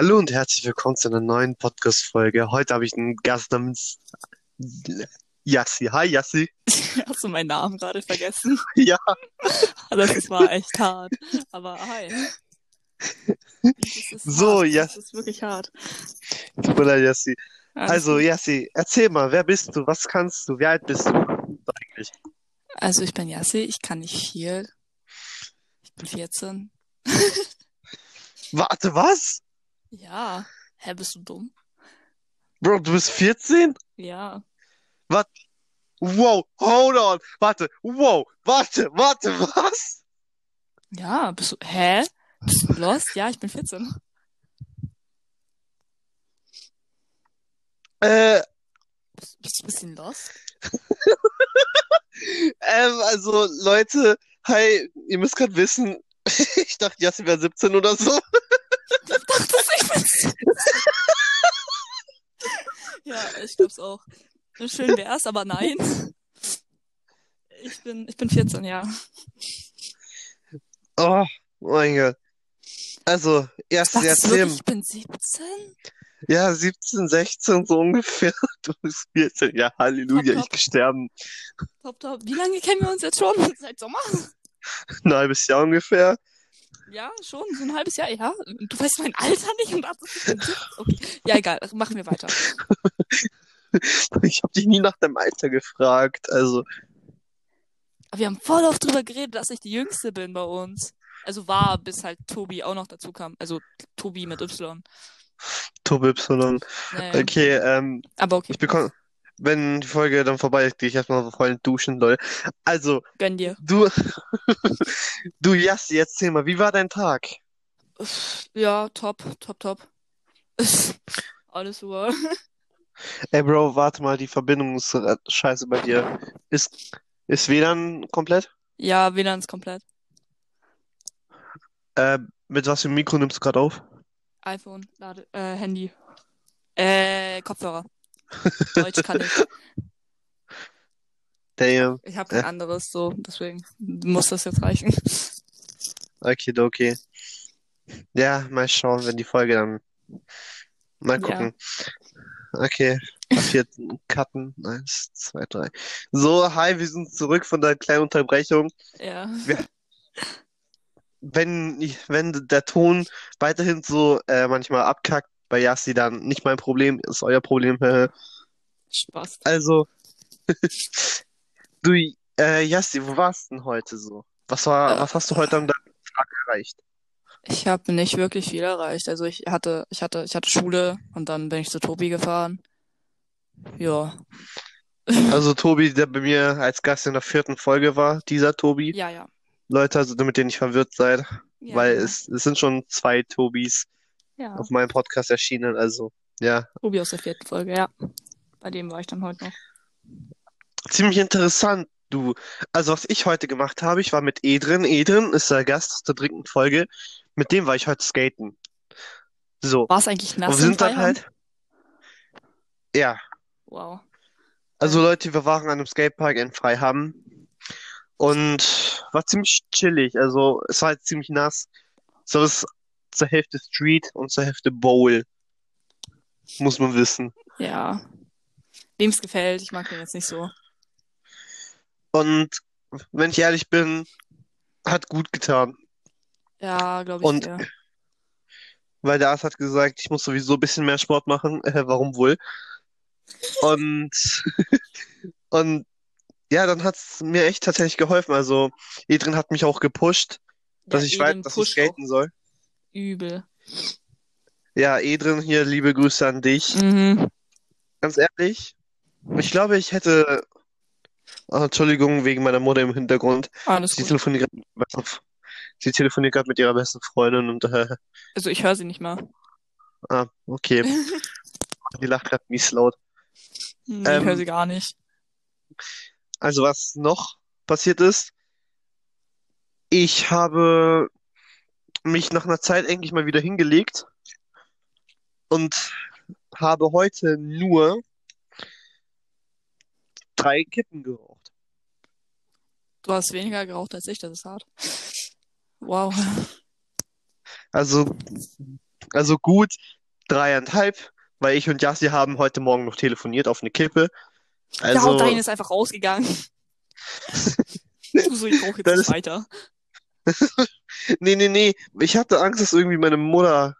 Hallo und herzlich willkommen zu einer neuen Podcast-Folge. Heute habe ich einen Gast namens Yassi. Hi Yassi. Hast du meinen Namen gerade vergessen? Ja, Das war echt hart. Aber hi. So, hart. ja. Das ist wirklich hart. tut mir leid, Yassi. Also. Yassi, erzähl mal, wer bist du? Was kannst du? Wie alt bist du eigentlich? Also ich bin Yassi, ich kann nicht viel. Ich bin 14. Warte, was? Ja. Hä, bist du dumm? Bro, du bist 14? Ja. Wow, hold on. Warte, wow, warte, warte, was? Ja, bist du. Hä? Bist du lost? Ja, ich bin 14. Äh, Bist, bist du ein bisschen lost? ähm, also Leute, hi, ihr müsst gerade wissen, ich dachte, Yassi wäre 17 oder so. Ich bin. Ja, ich glaub's auch. Schön wär's, aber nein. Ich bin, ich bin 14, ja. Oh, mein Gott. Also, du erzähl wirklich, ich bin 17? Ja, 17, 16 so ungefähr. Du bist 14. Ja, Halleluja, Top, ich top. gesterben. Top, top. Wie lange kennen wir uns jetzt schon? Seit Sommer? Ein halbes Jahr ungefähr. Ja, schon, so ein halbes Jahr, ja. Du weißt mein Alter nicht und 17. Okay. Ja, egal, machen wir weiter. Ich habe dich nie nach deinem Alter gefragt. Also, Aber wir haben voll oft drüber geredet, dass ich die Jüngste bin bei uns. Also war, bis halt Tobi auch noch dazu kam. Also Tobi mit Y. Tobi Y. Naja. Okay, ähm, Aber okay. ich bekomme, wenn die Folge dann vorbei ist, gehe ich erstmal voll duschen, Leute. Also, Gönn dir. du, du Yassi, erzähl mal, wie war dein Tag? Ja, top, top, top. Alles super. Ey, Bro, warte mal, die Verbindung ist scheiße bei dir. Ist, ist WLAN komplett? Ja, WLAN ist komplett. Äh, mit was für einem Mikro nimmst du gerade auf? iPhone, Lade, äh, Handy. Äh, Kopfhörer. Deutsch kann ich. Damn. Ich habe kein Ja. anderes, so, deswegen muss das jetzt reichen. Okay, okay. Ja, mal schauen, wenn die Folge dann. Mal Ja. gucken. Okay. Auf jetzt cutten. Eins, zwei, drei. So, hi, wir sind zurück von der kleinen Unterbrechung. Ja. Wenn, ich- wenn der Ton weiterhin so äh, manchmal abkackt bei Yassi, dann nicht mein Problem, ist euer Problem. Spaß. Also, du, äh, Yassi, wo warst du denn heute so? Was war, Äh, was hast du heute am Tag erreicht? Ich habe nicht wirklich viel erreicht. Also ich hatte, ich hatte, ich hatte Schule und dann bin ich zu Tobi gefahren. Ja. Also Tobi, der bei mir als Gast in der vierten Folge war, dieser Tobi. Ja, ja. Leute, also damit ihr nicht verwirrt seid, Ja, weil genau. es, es sind schon zwei Tobis Ja. auf meinem Podcast erschienen, also ja, Tobi aus der vierten Folge, ja. Bei dem war ich dann heute noch. ziemlich interessant, du. Also was ich heute gemacht habe, ich war mit Edrin. Edrin ist der Gast aus der dritten Folge. Mit dem war ich heute skaten. So. War es eigentlich Und nass wir im sind dann halt, ja, Wow. also Leute, wir waren an einem Skatepark in Freiham und war ziemlich chillig. Also es war halt ziemlich nass. So ist zur Hälfte Street und zur Hälfte Bowl. Muss man wissen. Ja. Wem es gefällt, ich mag den jetzt nicht so. Und wenn ich ehrlich bin, hat gut getan. Ja, glaube ich Und dir. weil der Arzt hat gesagt, ich muss sowieso ein bisschen mehr Sport machen. Äh, warum wohl? Und, und ja, dann hat's mir echt tatsächlich geholfen. Also, Edrin hat mich auch gepusht, dass Ja, ich weiß, dass ich skaten soll. Übel. Ja, Edrin, hier liebe Grüße an dich. Mhm. Ganz ehrlich, ich glaube, ich hätte. Ah, Entschuldigung wegen meiner Mutter im Hintergrund. Alles Sie gut. telefoniert gerade mit ihrer besten, sie telefoniert gerade mit ihrer besten Freundin und äh, Also ich höre sie nicht mal. ah, okay. Die lacht gerade mies laut. Nee, ich höre Ähm, sie gar nicht. Also was noch passiert ist, ich habe mich nach einer Zeit endlich mal wieder hingelegt und habe heute nur drei Kippen geraucht. Du hast weniger geraucht als ich, das ist hart. Wow. Also Also gut dreieinhalb, weil ich und Yassi haben heute Morgen noch telefoniert auf eine Kippe. ja, Also, und dein ist einfach rausgegangen. du so, ich brauche jetzt ist- weiter. nee, nee, nee. Ich hatte Angst, dass irgendwie meine Mutter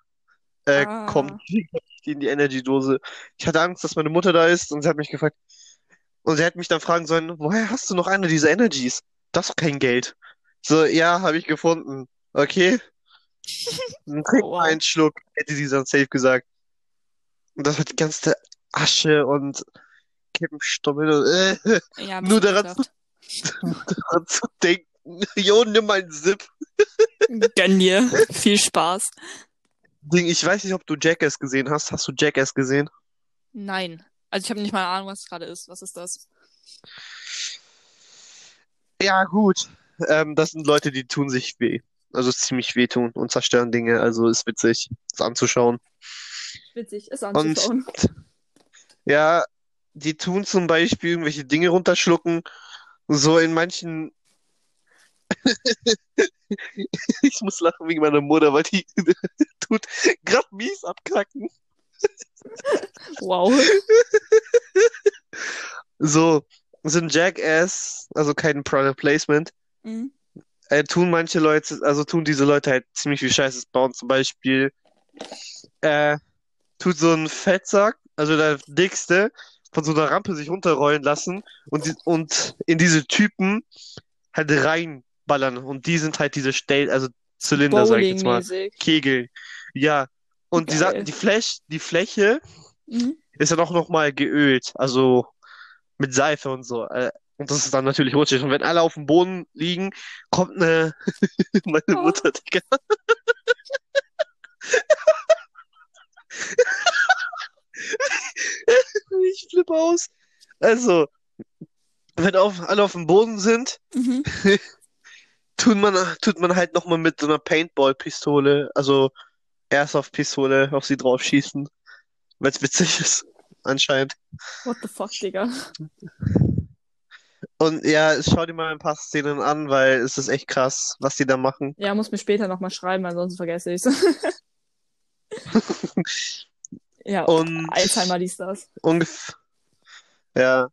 äh, Ah. kommt. Die in die Energy-Dose. Ich hatte Angst, dass meine Mutter da ist und sie hat mich gefragt. Und sie hat mich dann fragen sollen, woher hast du noch eine dieser Energies? Das ist kein Geld. So, ja, habe ich gefunden. Okay. Dann trink Oh, wow. einen Schluck, hätte sie dann safe gesagt. Und das hat die ganze Asche und Kippenstoppel und äh, Ja, Nur daran ekelhaft. daran zu denken. Jo, nimm einen Sip. Gönn dir. Viel Spaß. Ding, ich weiß nicht, ob du Jackass gesehen hast. Hast du Jackass gesehen? Nein. Also ich habe nicht mal eine Ahnung, was es gerade ist. Was ist das? Ja, gut. Ähm, das sind Leute, die tun sich weh. Also ziemlich wehtun und zerstören Dinge. Also ist witzig, das anzuschauen. Witzig, ist anzuschauen. Ja, die tun zum Beispiel irgendwelche Dinge runterschlucken. So in manchen. Ich muss lachen wegen meiner Mutter, weil die tut grad mies abkacken. Wow. So, sind Jackass, also kein Product Placement, Mhm. äh, tun manche Leute, also tun diese Leute halt ziemlich viel Scheißes bauen. Zum Beispiel, äh, tut so ein Fettsack, also der dickste, von so einer Rampe sich runterrollen lassen und, und in diese Typen halt reinballern. Und die sind halt diese Stell, also Zylinder, sag ich jetzt mal. Kegel. Ja. Und die, Sa- Geil. die, Fläch, die Fläche Mhm. ist dann auch nochmal geölt, also mit Seife und so. Äh, Und das ist dann natürlich rutschig. Und wenn alle auf dem Boden liegen, kommt eine, meine Oh. Mutter, Digga. Ich flippe aus. Also, wenn auf, alle auf dem Boden sind, Mhm. tut man, tut man halt nochmal mit so einer Paintball-Pistole, also Airsoft-Pistole auf sie drauf schießen. Weil es witzig ist, anscheinend. What the fuck, Digga. Und ja, schau dir mal ein paar Szenen an, weil es ist echt krass, was die da machen. Ja, muss mir später nochmal schreiben, ansonsten vergesse ich's. ja, Und Alzheimer, dies, das. ungefähr, ja.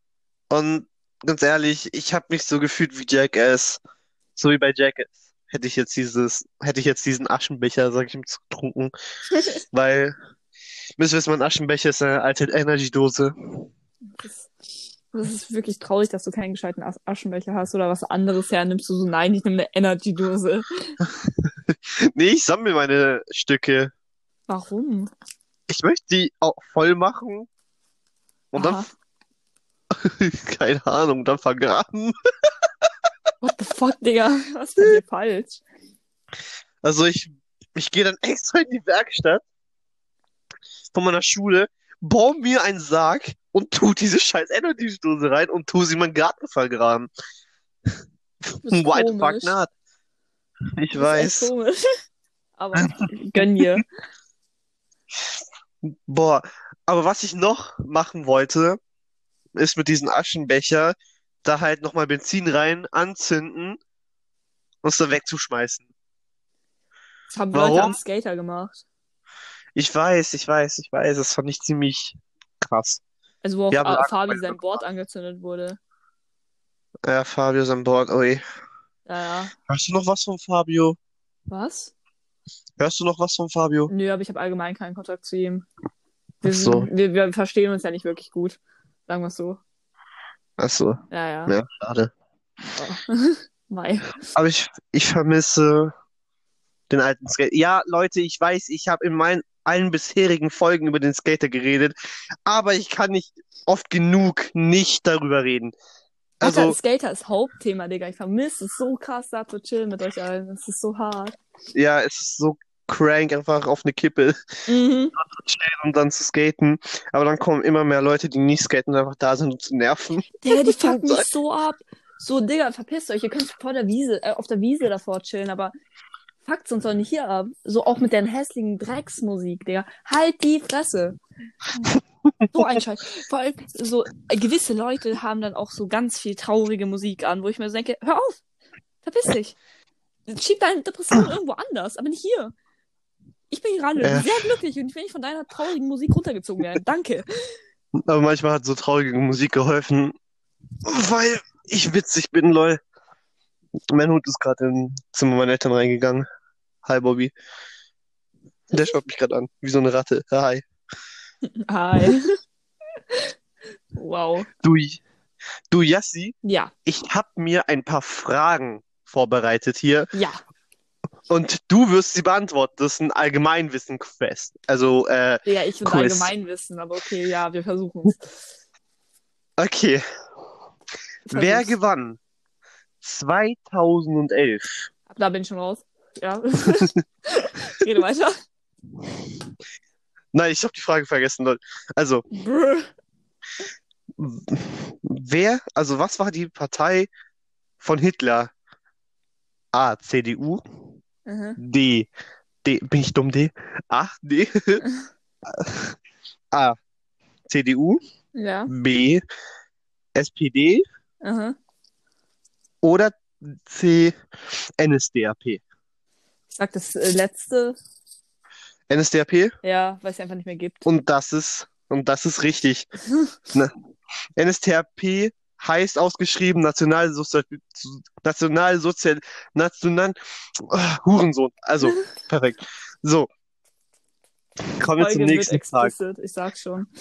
Und ganz ehrlich, ich habe mich so gefühlt wie Jackass. So wie bei Jackass. Hätte ich jetzt dieses, hätte ich jetzt diesen Aschenbecher, sag ich ihm, getrunken. Weil, müsst ihr wissen, mein Aschenbecher ist eine alte Energy-Dose. Das, das ist wirklich traurig, dass du keinen gescheiten As- Aschenbecher hast oder was anderes hernimmst. Du so, nein, ich nehme eine Energy-Dose. Nee, ich sammle meine Stücke. Warum? Ich möchte die auch voll machen. Und dann, Aha. keine Ahnung, dann vergraben. What the fuck, Digga? Was ist denn hier falsch? Also ich, ich gehe dann extra in die Werkstatt von meiner Schule, baue mir einen Sarg und tu diese scheiß Energy-Dose rein und tu sie in meinen Garten vergraben. Why the fuck not? Ich echt weiß. komisch. Aber gönn dir. Boah, aber was ich noch machen wollte, ist mit diesem Aschenbecher da halt nochmal Benzin rein, anzünden und es dann wegzuschmeißen. Das haben Leute Warum? am Skater gemacht. Ich weiß, ich weiß, ich weiß, das fand ich ziemlich krass. Also wo auch Wir haben ah, Lager- Fabi sein Board angezündet wurde. Ja, Fabio ist an Bord, ui. Ja, ja. Hörst du noch was von Fabio? Was? Hörst du noch was von Fabio? Nö, aber ich habe allgemein keinen Kontakt zu ihm. Wir, so. wir, wir verstehen uns ja nicht wirklich gut. Sagen wir es so. Ach so, Ja, ja. ja, schade. Oh. Mai. Aber ich, ich vermisse den alten Skater. Ja, Leute, ich weiß, ich habe in meinen allen bisherigen Folgen über den Skater geredet, aber ich kann nicht oft genug nicht darüber reden. Also, Also, Skater ist Hauptthema, Digga. Ich vermisse es so krass, da zu chillen mit euch allen. Es ist so hart. ja, es ist so crank, einfach auf eine Kippe Mhm. und dann zu skaten. Aber dann kommen immer mehr Leute, die nicht skaten und einfach da sind, um zu nerven. Digga, die fucken mich so ab. So, Digga, verpisst euch. Ihr könnt vor der Wiese, äh, auf der Wiese davor chillen, aber fuckt uns doch nicht hier ab. So auch mit der hässlichen Drecksmusik, Digga. Halt die Fresse. So ein Scheiß. Vor allem, so, äh, gewisse Leute haben dann auch so ganz viel traurige Musik an, wo ich mir so denke, hör auf, verpiss dich. Schieb deine Depression irgendwo anders, aber nicht hier. Ich bin gerade Äh. sehr glücklich und ich will nicht von deiner traurigen Musik runtergezogen werden. Danke. Aber manchmal hat so traurige Musik geholfen, weil ich witzig bin, lol. Mein Hund ist gerade ins Zimmer meiner Eltern reingegangen. Hi, Bobby. Der schaut mich gerade an, wie so eine Ratte. Hi. Hi. Wow. Du, du Yassi, Ja, ich habe mir ein paar Fragen vorbereitet hier ja. Und du wirst sie beantworten. Das ist ein Allgemeinwissen-Quest. Also, äh, Ja, ich will Quiz. allgemein wissen, aber okay, ja, wir versuchen es. okay. Wer gewann 2011 Da bin ich schon raus. Ja. Rede weiter. Nein, ich habe die Frage vergessen, Leute. Also, Brr. wer, also was war die Partei von Hitler? A, CDU, Mhm. D, D, bin ich dumm, D? A, D, A, CDU, Ja. B, SPD Aha. oder C, NSDAP? Ich sag das äh, letzte, NSDAP ja, weil es einfach nicht mehr gibt. und das ist, und das ist richtig. Ne? NSDAP heißt ausgeschrieben Nationalsozial, Nationalsozial, National, oh, Hurensohn. Also, perfekt. So. Kommen wir zum nächsten Tag. ich sag schon.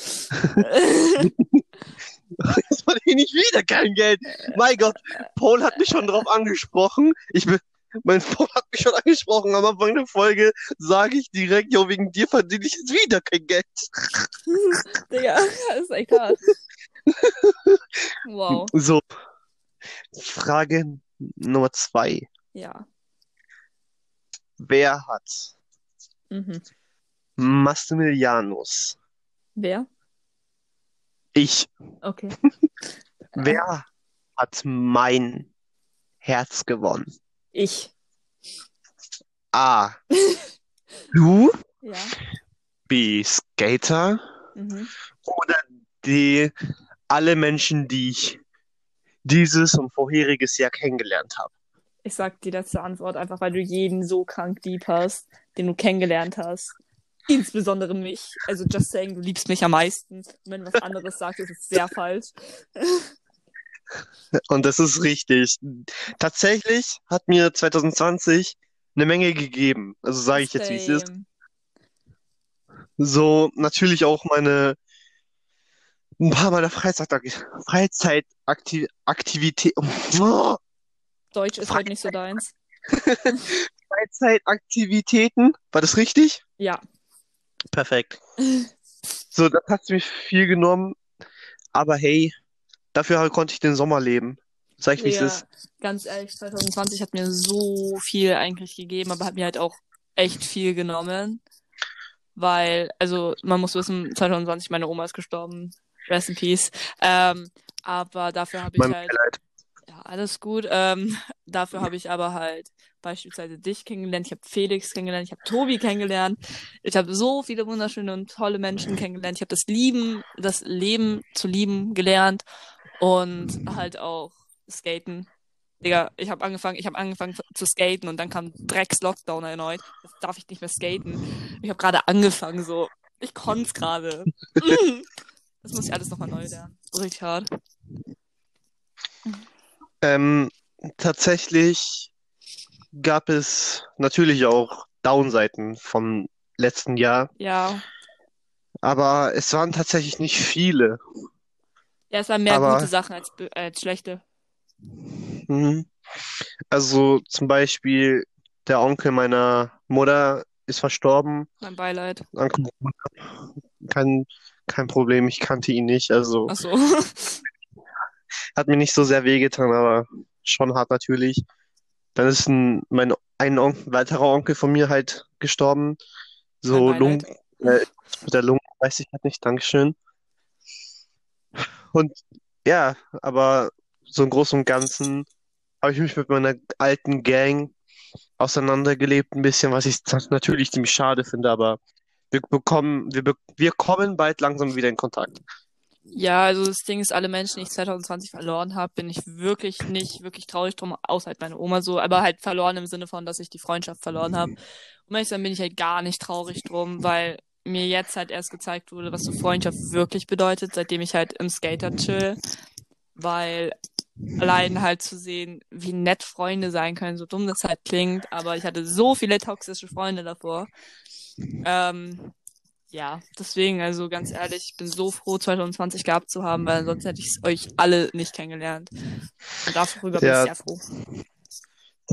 Jetzt war ich nicht wieder kein Geld. Mein Gott, Paul hat mich schon drauf angesprochen. Ich bin, mein Paul hat mich schon angesprochen. Am Anfang der Folge sage ich direkt, jo, wegen dir verdiene ich jetzt wieder kein Geld. Digga, das ist echt hart. Wow. So. Frage Nummer zwei. Ja. Wer hat Mhm. Massimilianus? Wer? Ich. Okay. Wer hat mein Herz gewonnen? Ich. A. Du? Ja. B. Skater? Mhm. Oder D. Alle Menschen, die ich dieses und vorheriges Jahr kennengelernt habe. Ich sag die letzte Antwort einfach, weil du jeden so krank lieb hast, den du kennengelernt hast. Insbesondere mich. Also just saying, du liebst mich am meisten. Und wenn du was anderes sagst, ist es sehr falsch. Und das ist richtig. Tatsächlich hat mir 2020 eine Menge gegeben. Also sage ich jetzt, wie es ist. So, natürlich auch meine, ein paar meiner Freizeitaktivitäten. Freizeitaktivität, oh, Deutsch ist heute nicht so deins. Freizeitaktivitäten. War das richtig? Ja. Perfekt. So, das hat mir viel genommen. Aber hey, dafür konnte ich den Sommer leben. Sag ich, wie es ist. ganz ehrlich, 2020 hat mir so viel eigentlich gegeben, aber hat mir halt auch echt viel genommen. Weil, also, man muss wissen, 2020, meine Oma ist gestorben. Rest in Peace. Ähm, aber dafür habe ich Mein halt, Beileid. ja, alles gut. Ähm, dafür habe ich aber halt beispielsweise dich kennengelernt, ich habe Felix kennengelernt, ich habe Tobi kennengelernt. Ich habe so viele wunderschöne und tolle Menschen kennengelernt. Ich habe das Lieben, das Leben zu lieben gelernt und halt auch Skaten. Digga, ich habe angefangen, ich habe angefangen zu skaten und dann kam Drecks Lockdown erneut. Jetzt darf ich nicht mehr skaten. Ich habe gerade angefangen so. Ich konnte es gerade. Das muss ich alles nochmal neu lernen. Hart. Ähm, tatsächlich gab es natürlich auch Downseiten vom letzten Jahr, Ja. aber es waren tatsächlich nicht viele. Ja, es waren mehr Aber- gute Sachen als, als schlechte. Mhm. Also zum Beispiel der Onkel meiner Mutter ist verstorben. Mein Beileid. An Corona. Kein, kein Problem, ich kannte ihn nicht, also Ach so. hat mir nicht so sehr wehgetan, aber schon hart natürlich. Dann ist ein, mein, ein On weiterer Onkel von mir halt gestorben. So Lungen, äh, mit der Lunge weiß ich halt nicht, Dankeschön. Und ja, aber so im Großen und Ganzen habe ich mich mit meiner alten Gang auseinandergelebt, ein bisschen, was ich natürlich ziemlich schade finde, aber wir bekommen, wir, be wir kommen bald langsam wieder in Kontakt. Ja, also das Ding ist, alle Menschen, die ich 2020 verloren habe, bin ich wirklich nicht wirklich traurig drum, außer halt meine Oma so, aber halt verloren im Sinne von, dass ich die Freundschaft verloren habe. Und ehrlich bin ich halt gar nicht traurig drum, weil mir jetzt halt erst gezeigt wurde, was so Freundschaft wirklich bedeutet, seitdem ich halt im Skater chill. Weil allein halt zu sehen, wie nett Freunde sein können, so dumm das halt klingt, aber ich hatte so viele toxische Freunde davor. Ähm, ja, deswegen, also ganz ehrlich, ich bin so froh, 2020 gehabt zu haben, weil sonst hätte ich euch alle nicht kennengelernt. Und darüber bin ich sehr froh.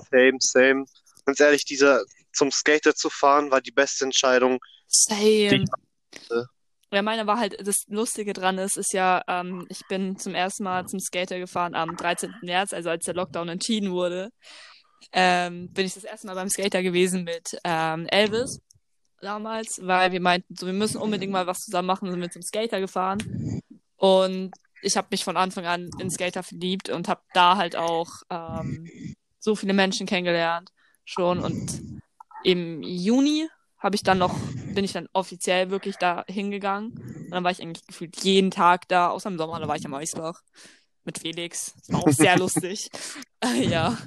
Same, same. Ganz ehrlich, dieser zum Skater zu fahren, war die beste Entscheidung. Same. Ja, meine war halt, das Lustige dran ist, ist ja, ähm, ich bin zum ersten Mal zum Skater gefahren am 13. März, also als der Lockdown entschieden wurde. Ähm, bin ich das erste Mal beim Skater gewesen mit ähm, Elvis damals, weil wir meinten, so wir müssen unbedingt mal was zusammen machen, sind wir zum Skater gefahren. Und ich habe mich von Anfang an in Skater verliebt und habe da halt auch ähm, so viele Menschen kennengelernt schon. Und im Juni habe ich dann noch, bin ich dann offiziell wirklich da hingegangen. Und dann war ich eigentlich gefühlt jeden Tag da, außer im Sommer, da war ich am Eisbach mit Felix. Das war auch sehr lustig. ja.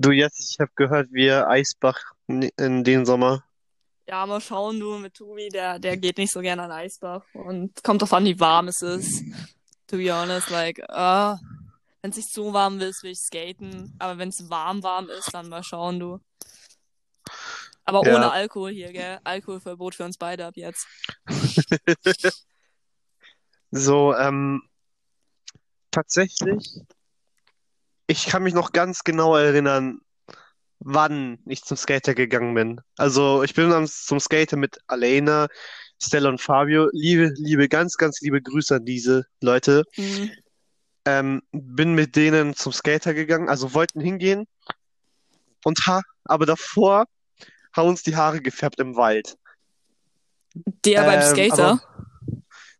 Du jetzt, ich habe gehört, wir Eisbach in den Sommer. Ja, mal schauen, du mit Tobi, der, der geht nicht so gerne an Eisbach und kommt drauf an, wie warm es ist. To be honest, like, uh, wenn es nicht so warm ist, will ich skaten. Aber wenn es warm, warm ist, dann mal schauen, du. Aber ja. ohne Alkohol hier, gell? Alkoholverbot für uns beide ab jetzt. so, ähm, tatsächlich ich kann mich noch ganz genau erinnern, wann ich zum Skater gegangen bin. Also ich bin zum Skater mit Alena, Stella und Fabio. Liebe, liebe, ganz, ganz liebe Grüße an diese Leute. Mhm. Ähm, bin mit denen zum Skater gegangen, also wollten hingehen und ha, aber davor haben uns die Haare gefärbt im Wald. Der ähm, beim Skater? Aber,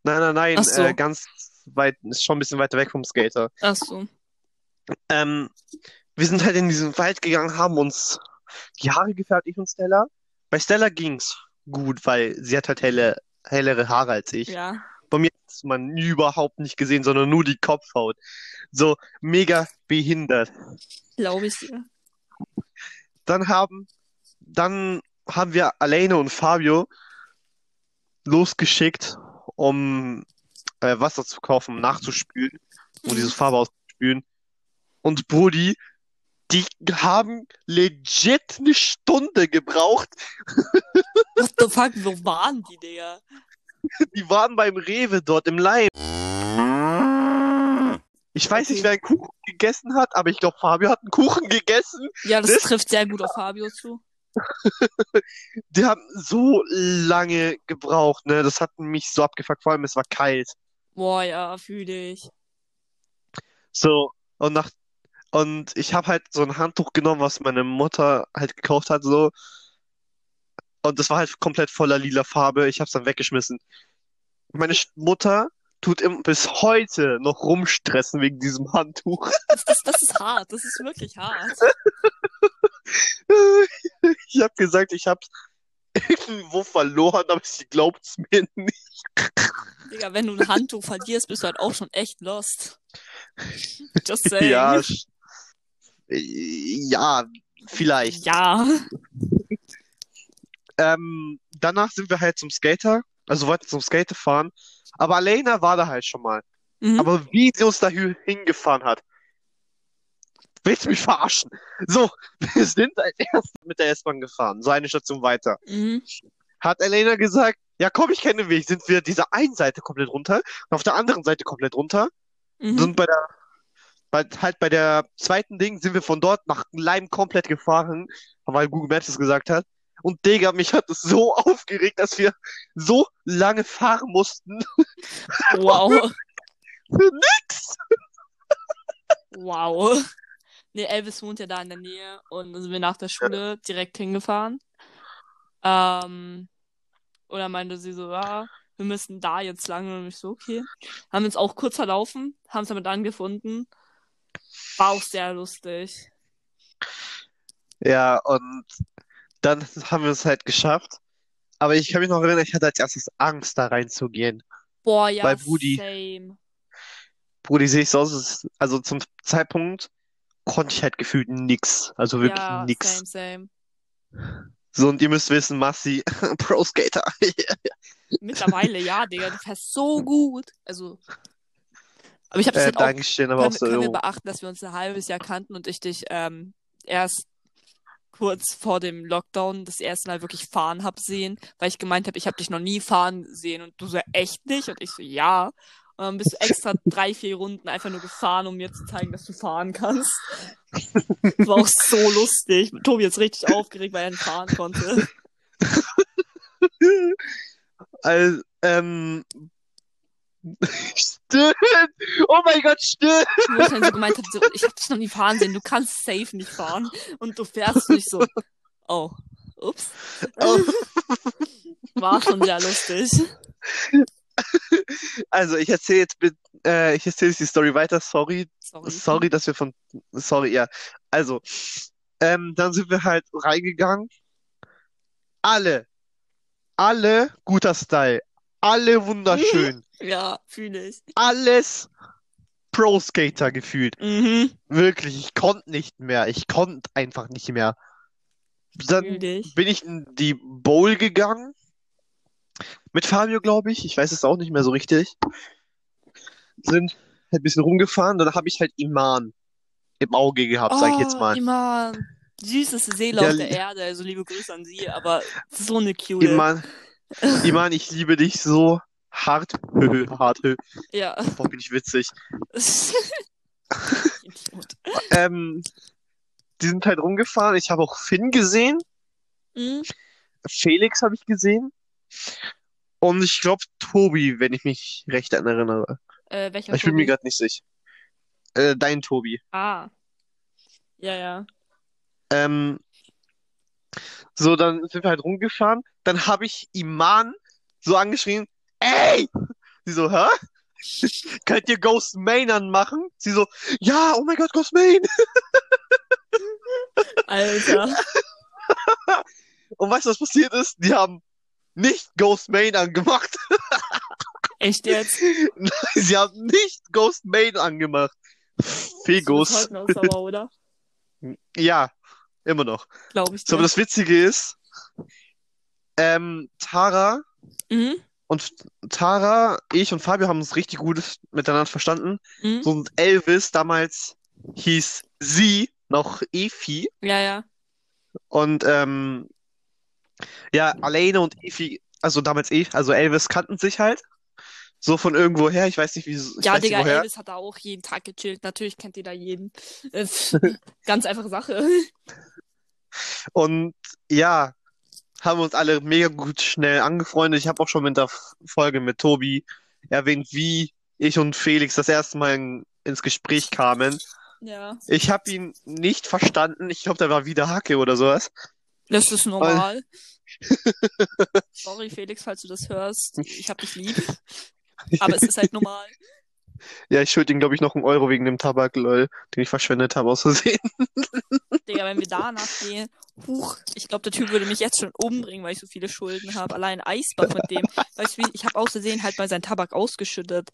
nein, nein, nein, so. äh, ganz weit, ist schon ein bisschen weiter weg vom Skater. Ach so. Ähm, wir sind halt in diesen Wald gegangen, haben uns die Haare gefärbt, ich und Stella. Bei Stella ging's gut, weil sie hat halt helle, hellere Haare als ich. Ja. Bei mir hat man überhaupt nicht gesehen, sondern nur die Kopfhaut. So mega behindert. Glaube ich dir. Dann haben, dann haben wir Alene und Fabio losgeschickt, um äh, Wasser zu kaufen, um nachzuspülen, um dieses Farbe auszuspülen und Brody, die haben legit eine Stunde gebraucht. What the fuck, wo waren die, Digga? Die waren beim Rewe dort im Leim. Ich weiß okay. nicht, wer einen Kuchen gegessen hat, aber ich glaube, Fabio hat einen Kuchen gegessen. Ja, das, das trifft sehr gut auf Fabio zu. die haben so lange gebraucht, ne? Das hat mich so abgefuckt, vor allem es war kalt. Boah, ja, fühle ich. So, und nach und ich habe halt so ein Handtuch genommen, was meine Mutter halt gekauft hat, so. Und das war halt komplett voller lila Farbe. Ich habe es dann weggeschmissen. Meine Mutter tut im, bis heute noch rumstressen wegen diesem Handtuch. Das, das, das ist hart. Das ist wirklich hart. ich habe gesagt, ich habe irgendwo verloren, aber sie glaubt es mir nicht. Digga, wenn du ein Handtuch verlierst, bist du halt auch schon echt lost. Just saying. Ja, ja, vielleicht. Ja. Ähm, danach sind wir halt zum Skater, also wollten zum Skater fahren. Aber Alena war da halt schon mal. Mhm. Aber wie sie uns da hingefahren hat. Willst du mich verarschen? So, wir sind halt erst mit der S-Bahn gefahren, so eine Station weiter. Mhm. Hat Elena gesagt, ja komm, ich kenne den Weg. Sind wir dieser einen Seite komplett runter und auf der anderen Seite komplett runter. Mhm. Sind bei der bei, halt bei der zweiten Ding sind wir von dort nach Leim komplett gefahren, weil Google Maps es gesagt hat. Und Digga, mich hat es so aufgeregt, dass wir so lange fahren mussten. Wow. Für nix. Wow. Nee, Elvis wohnt ja da in der Nähe und dann sind wir nach der Schule ja. direkt hingefahren. Ähm, und dann meinte sie so, ja, wir müssen da jetzt lang. Und ich so, okay. Haben uns auch kurz verlaufen, haben es damit angefunden war auch sehr lustig. Ja, und dann haben wir es halt geschafft. Aber ich kann mich noch erinnern, ich hatte als erstes Angst, da reinzugehen. Boah, ja, Bei Brudi. same. Brudi, sehe ich so aus, als- also zum Zeitpunkt konnte ich halt gefühlt nix. Also wirklich Ja, nix. same, same. So, und ihr müsst wissen, Massi, Pro Skater. Mittlerweile, ja, Digga, du fährst so gut. Also. Aber ich habe das Äh, halt auch Dankeschön, aber auch können, so, können wir beachten, dass wir uns ein halbes Jahr kannten und ich dich ähm, erst kurz vor dem Lockdown das erste Mal wirklich fahren hab sehen, weil ich gemeint habe, ich habe dich noch nie fahren sehen und du so echt nicht und ich so ja. Und dann bist du extra drei, vier Runden einfach nur gefahren, um mir zu zeigen, dass du fahren kannst. War auch so lustig. Tobi ist richtig aufgeregt, weil er nicht fahren konnte. Also, ähm, stimmt. Oh mein Gott, stimmt. Wo ich dann so gemeint habe, so, ich habe dich noch nie fahren sehen, du kannst safe nicht fahren. Und du fährst nicht so. Oh, ups. Oh. War schon sehr lustig. Also, ich erzähle jetzt mit, äh, ich erzähle jetzt die Story weiter. Sorry, Sorry. sorry, dass wir von, sorry, ja. Also, ähm, dann sind wir halt reingegangen. Alle, alle guter Style, alle wunderschön, Ja, fühle ich. alles Pro Skater gefühlt. Mhm. Wirklich, ich konnte nicht mehr. Ich konnte einfach nicht mehr. Dann dich. bin ich in die Bowl gegangen. Mit Fabio, glaube ich. Ich weiß es auch nicht mehr so richtig. Sind ein bisschen rumgefahren. Dann habe ich halt Iman im Auge gehabt, sag ich jetzt Oh, mal. immer süßeste Seele Ja, auf der Erde. Also liebe Grüße an sie, aber so eine cute. Iman, Iman, ich liebe dich so hart. Hö, hart. Hö. Ja. Boah, bin ich witzig. Ähm, die sind halt rumgefahren. Ich habe auch Finn gesehen. Mhm. Felix habe ich gesehen. Und ich glaube Tobi, wenn ich mich recht erinnere. Äh, welcher Ich bin mir gerade nicht sicher. Äh, dein Tobi. Ah. Ja, ja. Ähm, so, dann sind wir halt rumgefahren. Dann habe ich Iman so angeschrien, ey! Sie so, hä? Könnt ihr Ghost Main anmachen? Sie so, ja, oh mein Gott, Ghost Main! Alter. Und weißt du, was passiert ist? Die haben nicht Ghost Main angemacht. Echt jetzt? Sie haben nicht Ghost Main angemacht. Fegos. heute noch sauer, oder? Ja, immer noch. Glaube ich So, aber dir. das Witzige ist, ähm, Tara Mhm. Und Tara, ich und Fabio haben uns richtig gut miteinander verstanden. Mhm. So, und Elvis damals hieß sie noch Efi. Ja, ja. Und ähm, ja, Alene und Efi, also damals Efi, also Elvis kannten sich halt. So von irgendwoher, ich weiß nicht, wie, ich Ja, weiß nicht Digga, woher. Elvis hat da auch jeden Tag gechillt. Natürlich kennt ihr da jeden. Äh, Ganz einfache Sache. Und ja, haben uns alle mega gut schnell angefreundet. Ich habe auch schon in der Folge mit Tobi erwähnt, wie ich und Felix das erste Mal in, ins Gespräch kamen. Ja. Ich habe ihn nicht verstanden. Ich glaube, der war wieder Hacke oder sowas. Das ist normal. Sorry, Felix, falls du das hörst. Ich hab dich lieb. Aber es ist halt normal. Ja, ich schulde ihm, glaube ich, noch einen Euro wegen dem Tabak, lol, den ich verschwendet habe aus Versehen. Digga, wenn wir danach gehen, huch, ich glaube, der Typ würde mich jetzt schon umbringen, weil ich so viele Schulden habe. Allein Eisbach mit dem. Weißt du, wie, ich habe aus Versehen halt mal seinen Tabak ausgeschüttet.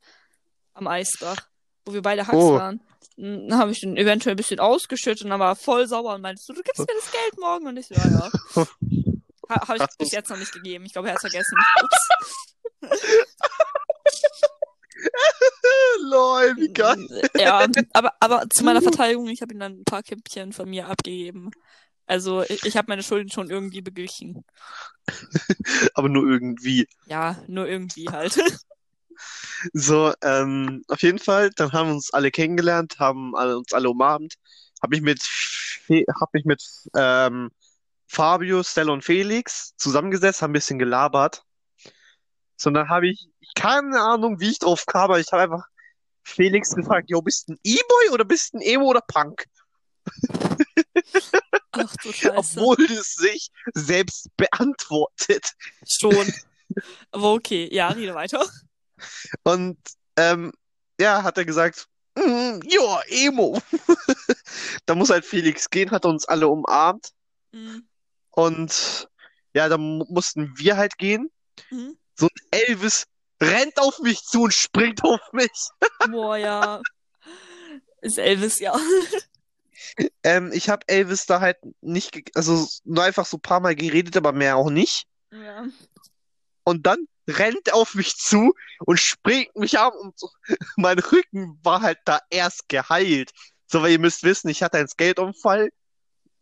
Am Eisbach. Wo wir beide Hacks Oh. waren. Dann habe ich den eventuell ein bisschen ausgeschüttet und dann war er voll sauer und meinte so, du gibst mir das Geld morgen. Und ich so, ja, ja. Ha, habe ich bis jetzt noch nicht gegeben. Ich glaube, er hat vergessen. Ups. lol, wie geil. Ja, aber, aber zu meiner Verteidigung, ich habe ihm dann ein paar Kippchen von mir abgegeben. Also ich, ich habe meine Schulden schon irgendwie beglichen. Aber nur irgendwie. Ja, nur irgendwie halt. So, ähm, auf jeden Fall, dann haben wir uns alle kennengelernt, haben alle, uns alle umarmt. Hab mich mit, hab mich mit ähm, Fabio, Stella und Felix zusammengesetzt, haben ein bisschen gelabert. So, und dann habe ich, keine Ahnung, wie ich drauf kam, aber ich habe einfach Felix gefragt, yo, bist du ein E-Boy oder bist du ein Emo oder Punk? Ach du Scheiße. Obwohl es sich selbst beantwortet. Schon. Aber okay, ja, rede weiter. Und ähm, ja, hat er gesagt, mm, ja, Emo. Da muss halt Felix gehen, hat uns alle umarmt. Mhm. Und ja, dann mu- mussten wir halt gehen. Mhm. So ein Elvis rennt auf mich zu und springt auf mich. Boah, ja. Ist Elvis, ja. Ähm, ich habe Elvis da halt nicht, also nur einfach so ein paar Mal geredet, aber mehr auch nicht. Ja. Und dann rennt er auf mich zu und springt mich an und so. mein Rücken war halt da erst geheilt. So, weil ihr müsst wissen, ich hatte einen Skateunfall,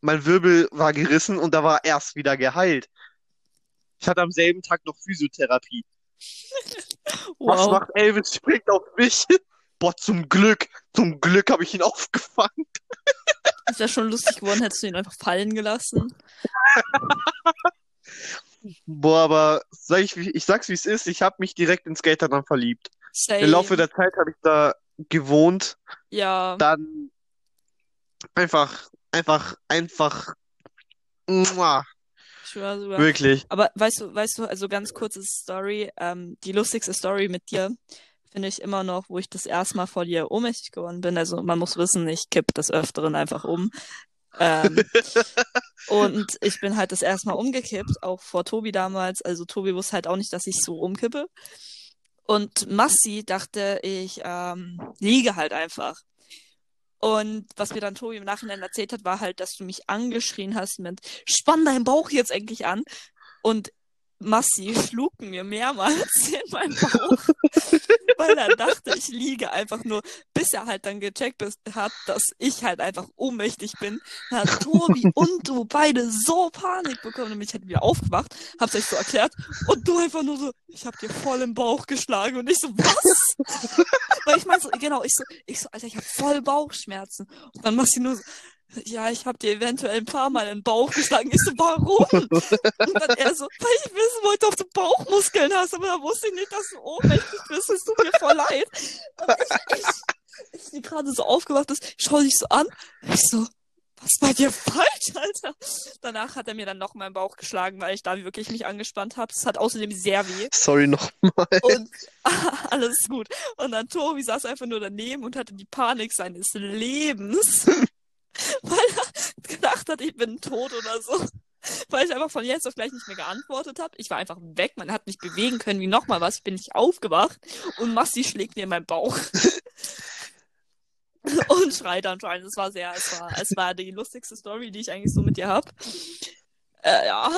mein Wirbel war gerissen und da war er erst wieder geheilt. Ich hatte am selben Tag noch Physiotherapie. Was Wow. macht Elvis? Springt auf mich. Boah, zum Glück, zum Glück habe ich ihn aufgefangen. Ist ja schon lustig geworden, hättest du ihn einfach fallen gelassen. Boah, aber sag ich, ich sag's wie es ist, ich habe mich direkt in Skater dann verliebt. Same. Im Laufe der Zeit habe ich da gewohnt, Ja. dann einfach, einfach, einfach, Ich schwör sogar. wirklich. Aber weißt du, weißt du, also ganz kurze Story, ähm, die lustigste Story mit dir finde ich immer noch, wo ich das erste Mal vor dir ohnmächtig geworden bin. Also man muss wissen, ich kipp des Öfteren einfach um. Ähm, und ich bin halt das erste Mal umgekippt, auch vor Tobi damals. Also Tobi wusste halt auch nicht, dass ich so umkippe. Und Massi dachte, ich ähm, liege halt einfach. Und was mir dann Tobi im Nachhinein erzählt hat, war halt, dass du mich angeschrien hast mit Spann deinen Bauch jetzt endlich an. Und Massi schlug mir mehrmals in meinen Bauch, weil er dachte, ich liege einfach nur, bis er halt dann gecheckt hat, dass ich halt einfach ohnmächtig bin. Dann hat Tobi und du beide so Panik bekommen und mich halt wieder aufgewacht, hab's euch so erklärt und du einfach nur so, ich hab dir voll im Bauch geschlagen und ich so, was? Weil ich meinte so, genau, ich so, ich so, Alter, ich hab voll Bauchschmerzen. Und dann machst du nur so, ja, ich hab dir eventuell ein paar Mal in den Bauch geschlagen. Ich so, warum? Und dann er so, weil ich wissen wollte, ob du Bauchmuskeln hast, aber da wusste ich nicht, dass du ohnmächtig bist. Es tut mir voll leid. Und ich, ich, ich, die gerade so aufgewacht ist, schau dich so an. Ich so, was war dir falsch, Alter? Danach hat er mir dann noch mal im Bauch geschlagen, weil ich da wirklich mich angespannt habe. Es hat außerdem sehr weh. Sorry nochmal. Und alles gut. Und dann Tobi saß einfach nur daneben und hatte die Panik seines Lebens, weil er gedacht hat, ich bin tot oder so. Weil ich einfach von jetzt auf gleich nicht mehr geantwortet habe. Ich war einfach weg, man hat mich bewegen können wie nochmal was. Ich bin nicht aufgewacht und Massi schlägt mir in meinen Bauch. und schreit anscheinend. Es war sehr, es war, es war die lustigste Story, die ich eigentlich so mit dir hab. Äh, ja.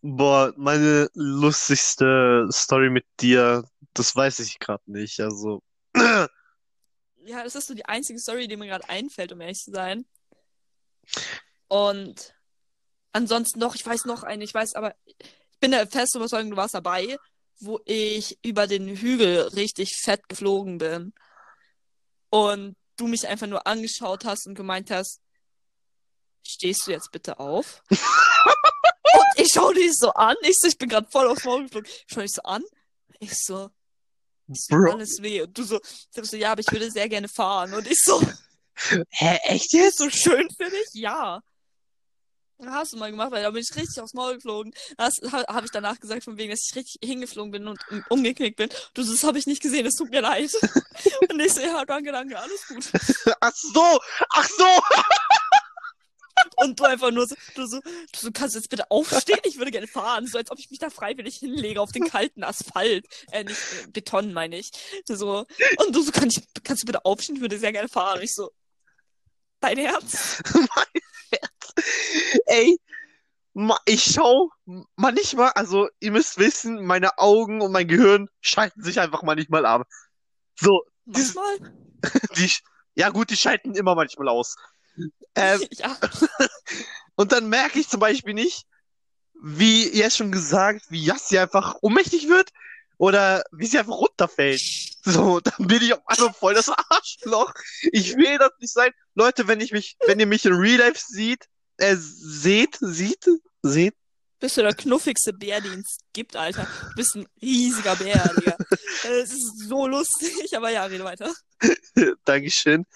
Boah, meine lustigste Story mit dir, das weiß ich gerade nicht. Also, Ja, das ist so die einzige Story, die mir gerade einfällt, um ehrlich zu sein. Und ansonsten noch, ich weiß noch eine, ich weiß aber, ich bin der festen Überzeugung, du warst dabei, wo ich über den Hügel richtig fett geflogen bin. Und du mich einfach nur angeschaut hast und gemeint hast, stehst du jetzt bitte auf? und ich schau dich so an, ich so, ich bin gerade voll aufs Maul geflogen, ich schau dich so an, ich so, Bro, alles weh. Und du so, sagst so, ja, aber ich würde sehr gerne fahren. Und ich so, hä, echt jetzt? so schön für dich? Ja. Hast du mal gemacht, weil da bin ich richtig aufs Maul geflogen. Das habe hab ich danach gesagt, von wegen, dass ich richtig hingeflogen bin und um- umgeknickt bin. Du so, das habe ich nicht gesehen, es tut mir leid. und ich so, ja, danke, danke, alles gut. Ach so, ach so. Und du einfach nur so, du so, du kannst jetzt bitte aufstehen? Ich würde gerne fahren. So, als ob ich mich da freiwillig hinlege auf den kalten Asphalt. Äh, nicht äh, Beton, meine ich. So. Und du so, kann ich, kannst du bitte aufstehen? Ich würde sehr gerne fahren. Und ich so, dein Herz? Ey, ma- ich schau manchmal, also ihr müsst wissen, meine Augen und mein Gehirn schalten sich einfach manchmal ab. So, Manchmal? die, ja gut, die schalten immer manchmal aus. Ähm, ja. und dann merke ich zum Beispiel nicht, wie jetzt schon gesagt, wie Yassi einfach ohnmächtig wird oder wie sie einfach runterfällt. So, dann bin ich auf einmal voll das Arschloch. Ich will das nicht sein. Leute, wenn ich mich, wenn ihr mich in Real Life sieht, äh, seht, sieht, seht, Bist du der knuffigste Bär, den es gibt, Alter. Du bist ein riesiger Bär, Digga. Es ist so lustig, aber ja, rede weiter. Dankeschön.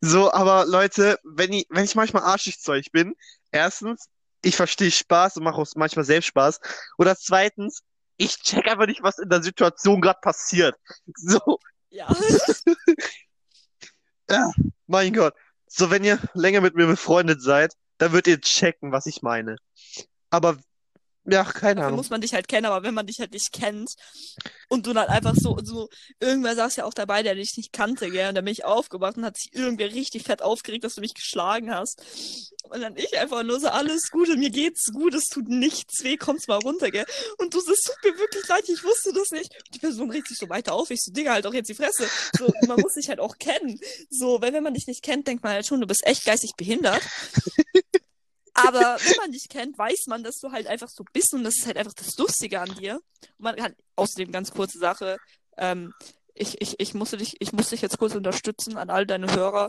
So, aber Leute, wenn ich, wenn ich manchmal arschig zu euch bin, erstens, ich verstehe Spaß und mache auch manchmal selbst Spaß. Oder zweitens, ich check einfach nicht, was in der Situation gerade passiert. So, Ja. mein Gott. So, wenn ihr länger mit mir befreundet seid, dann würdet ihr checken, was ich meine. Aber Ja, keine Dafür Ahnung. muss man dich halt kennen, aber wenn man dich halt nicht kennt und du dann einfach so, so, irgendwer saß ja auch dabei, der dich nicht kannte, gell, und da bin ich aufgewacht und hat sich irgendwer richtig fett aufgeregt, dass du mich geschlagen hast. Und dann ich einfach nur so, alles Gute, mir geht's gut, es tut nichts weh, komm's mal runter, gell. Und du, so, es tut mir wirklich leid, ich wusste das nicht. Und die Person regt sich so weiter auf, ich so, Digga, halt auch jetzt die Fresse. So, man muss sich halt auch kennen. So, weil wenn man dich nicht kennt, denkt man halt schon, du bist echt geistig behindert. Aber wenn man dich kennt, weiß man, dass du halt einfach so bist und das ist halt einfach das Lustige an dir. Und man kann außerdem ganz kurze Sache, ähm, ich, ich, ich, musste dich, ich muss dich jetzt kurz unterstützen an all deine Hörer.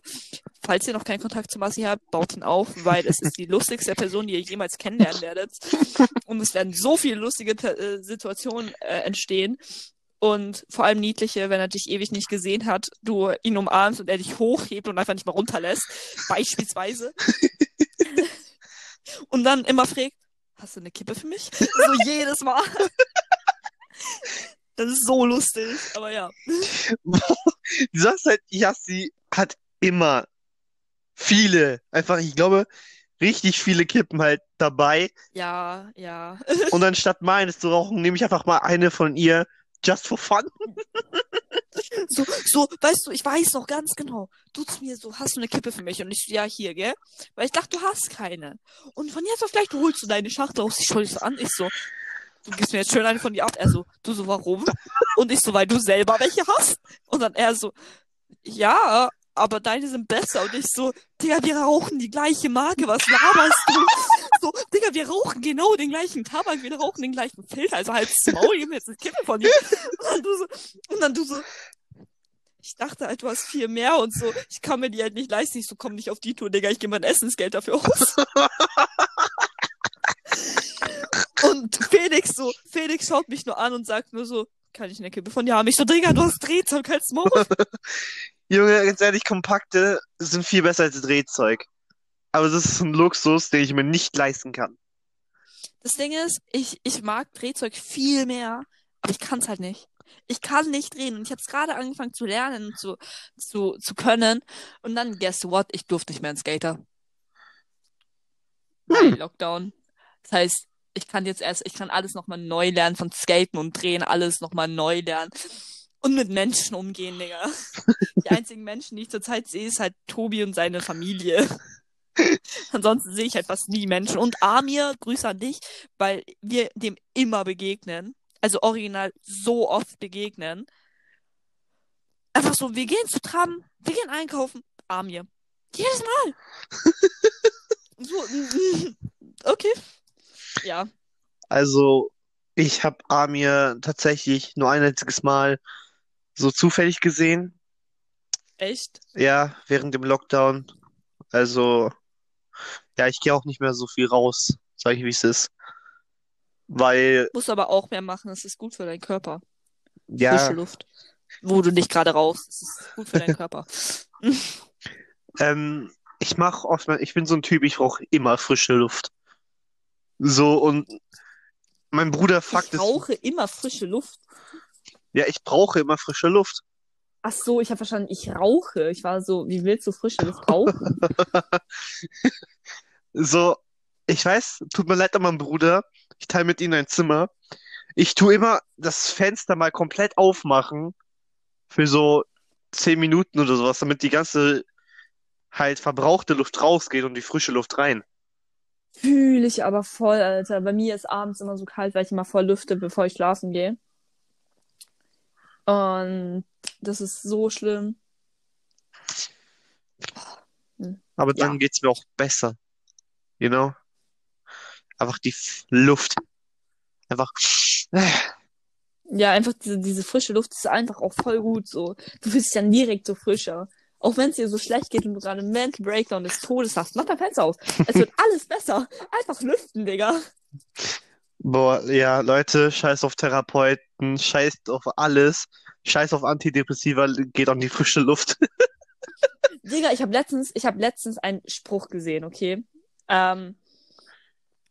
Falls ihr noch keinen Kontakt zu Massi habt, baut ihn auf, weil es ist die lustigste Person, die ihr jemals kennenlernen werdet. Und es werden so viele lustige äh, Situationen äh, entstehen. Und vor allem niedliche, wenn er dich ewig nicht gesehen hat, du ihn umarmst und er dich hochhebt und einfach nicht mal runterlässt. Beispielsweise. und dann immer fragt, hast du eine Kippe für mich? So jedes Mal. Das ist so lustig, aber ja. Sache ist halt, Yassi hat immer viele, einfach, ich glaube, richtig viele Kippen halt dabei. Ja, ja. Und anstatt meines zu rauchen, nehme ich einfach mal eine von ihr, just for fun. So, so, weißt du, ich weiß noch ganz genau. Du zu mir so, hast du eine Kippe für mich? Und ich so, ja, hier, gell? Weil ich dachte, du hast keine. Und von jetzt auf gleich, du holst du deine Schachtel aus, ich schau dich so an, ich so, du gibst mir jetzt schön eine von dir ab. Er so, du so, warum? Und ich so, weil du selber welche hast. Und dann er so, ja, aber deine sind besser. Und ich so, Digga, wir rauchen die gleiche Marke, was laberst du? So, Digga, wir rauchen genau den gleichen Tabak, wir rauchen den gleichen Filter, also halt Maul, gib mir jetzt eine Kippe von dir. Und dann du so, und dann du so, ich dachte halt, du hast viel mehr und so, ich kann mir die halt nicht leisten. Ich so, komm nicht auf die Tour, Digga, ich gebe mein Essensgeld dafür aus. und Felix so, Felix schaut mich nur an und sagt nur so, kann ich eine Kippe von dir haben? Ich so, Digga, du hast Drehzeug, halt's Maul. Junge, ganz ehrlich, kompakte sind viel besser als Drehzeug. Aber das ist ein Luxus, den ich mir nicht leisten kann. Das Ding ist, ich, ich mag Drehzeug viel mehr, aber ich kann's halt nicht. Ich kann nicht drehen und ich habe es gerade angefangen zu lernen und zu, zu, zu können. Und dann, guess what? Ich durfte nicht mehr ins Skater. Weil Lockdown. Das heißt, ich kann jetzt erst, ich kann alles nochmal neu lernen von Skaten und Drehen, alles nochmal neu lernen. Und mit Menschen umgehen, Digga. Die einzigen Menschen, die ich zurzeit sehe, ist halt Tobi und seine Familie. Ansonsten sehe ich halt fast nie Menschen. Und Amir, Grüße an dich, weil wir dem immer begegnen. Also original so oft begegnen. Einfach so, wir gehen zu Tram, wir gehen einkaufen. Amir. Jedes Mal. so, okay. Ja. Also, ich habe Amir tatsächlich nur ein einziges Mal so zufällig gesehen. Echt? Ja, während dem Lockdown. Also, ja, ich gehe auch nicht mehr so viel raus, sage ich, wie es ist. Weil, Musst aber auch mehr machen, es ist gut für deinen Körper. Frische ja, Luft. Wo du nicht gerade rauchst, es ist gut für deinen Körper. ähm, ich mache oft, ich bin so ein Typ, ich brauche immer frische Luft. So, und mein Bruder fuckt Ich es. rauche immer frische Luft. Ja, ich brauche immer frische Luft. Ach so, ich habe verstanden, ich rauche. Ich war so, wie willst du frische Luft rauchen? So, ich weiß, tut mir leid an meinen Bruder. Ich teile mit ihm ein Zimmer. Ich tue immer das Fenster mal komplett aufmachen für so zehn Minuten oder sowas, damit die ganze halt verbrauchte Luft rausgeht und die frische Luft rein. Fühle ich aber voll, Alter. Bei mir ist abends immer so kalt, weil ich immer voll lüfte, bevor ich schlafen gehe. Und das ist so schlimm. Aber dann Ja. geht's mir auch besser. You know? Einfach die Luft. Einfach. Ja, einfach diese, diese frische Luft ist einfach auch voll gut so. Du fühlst dich dann direkt so frischer. Auch wenn es dir so schlecht geht und du gerade einen Mental Breakdown des Todes hast, mach dein Fenster auf. Es wird alles besser. Einfach lüften, Digga. Boah, ja, Leute, scheiß auf Therapeuten, scheiß auf alles, scheiß auf Antidepressiva, geht an die frische Luft. Digga, ich habe letztens, ich habe letztens einen Spruch gesehen, okay? Ähm,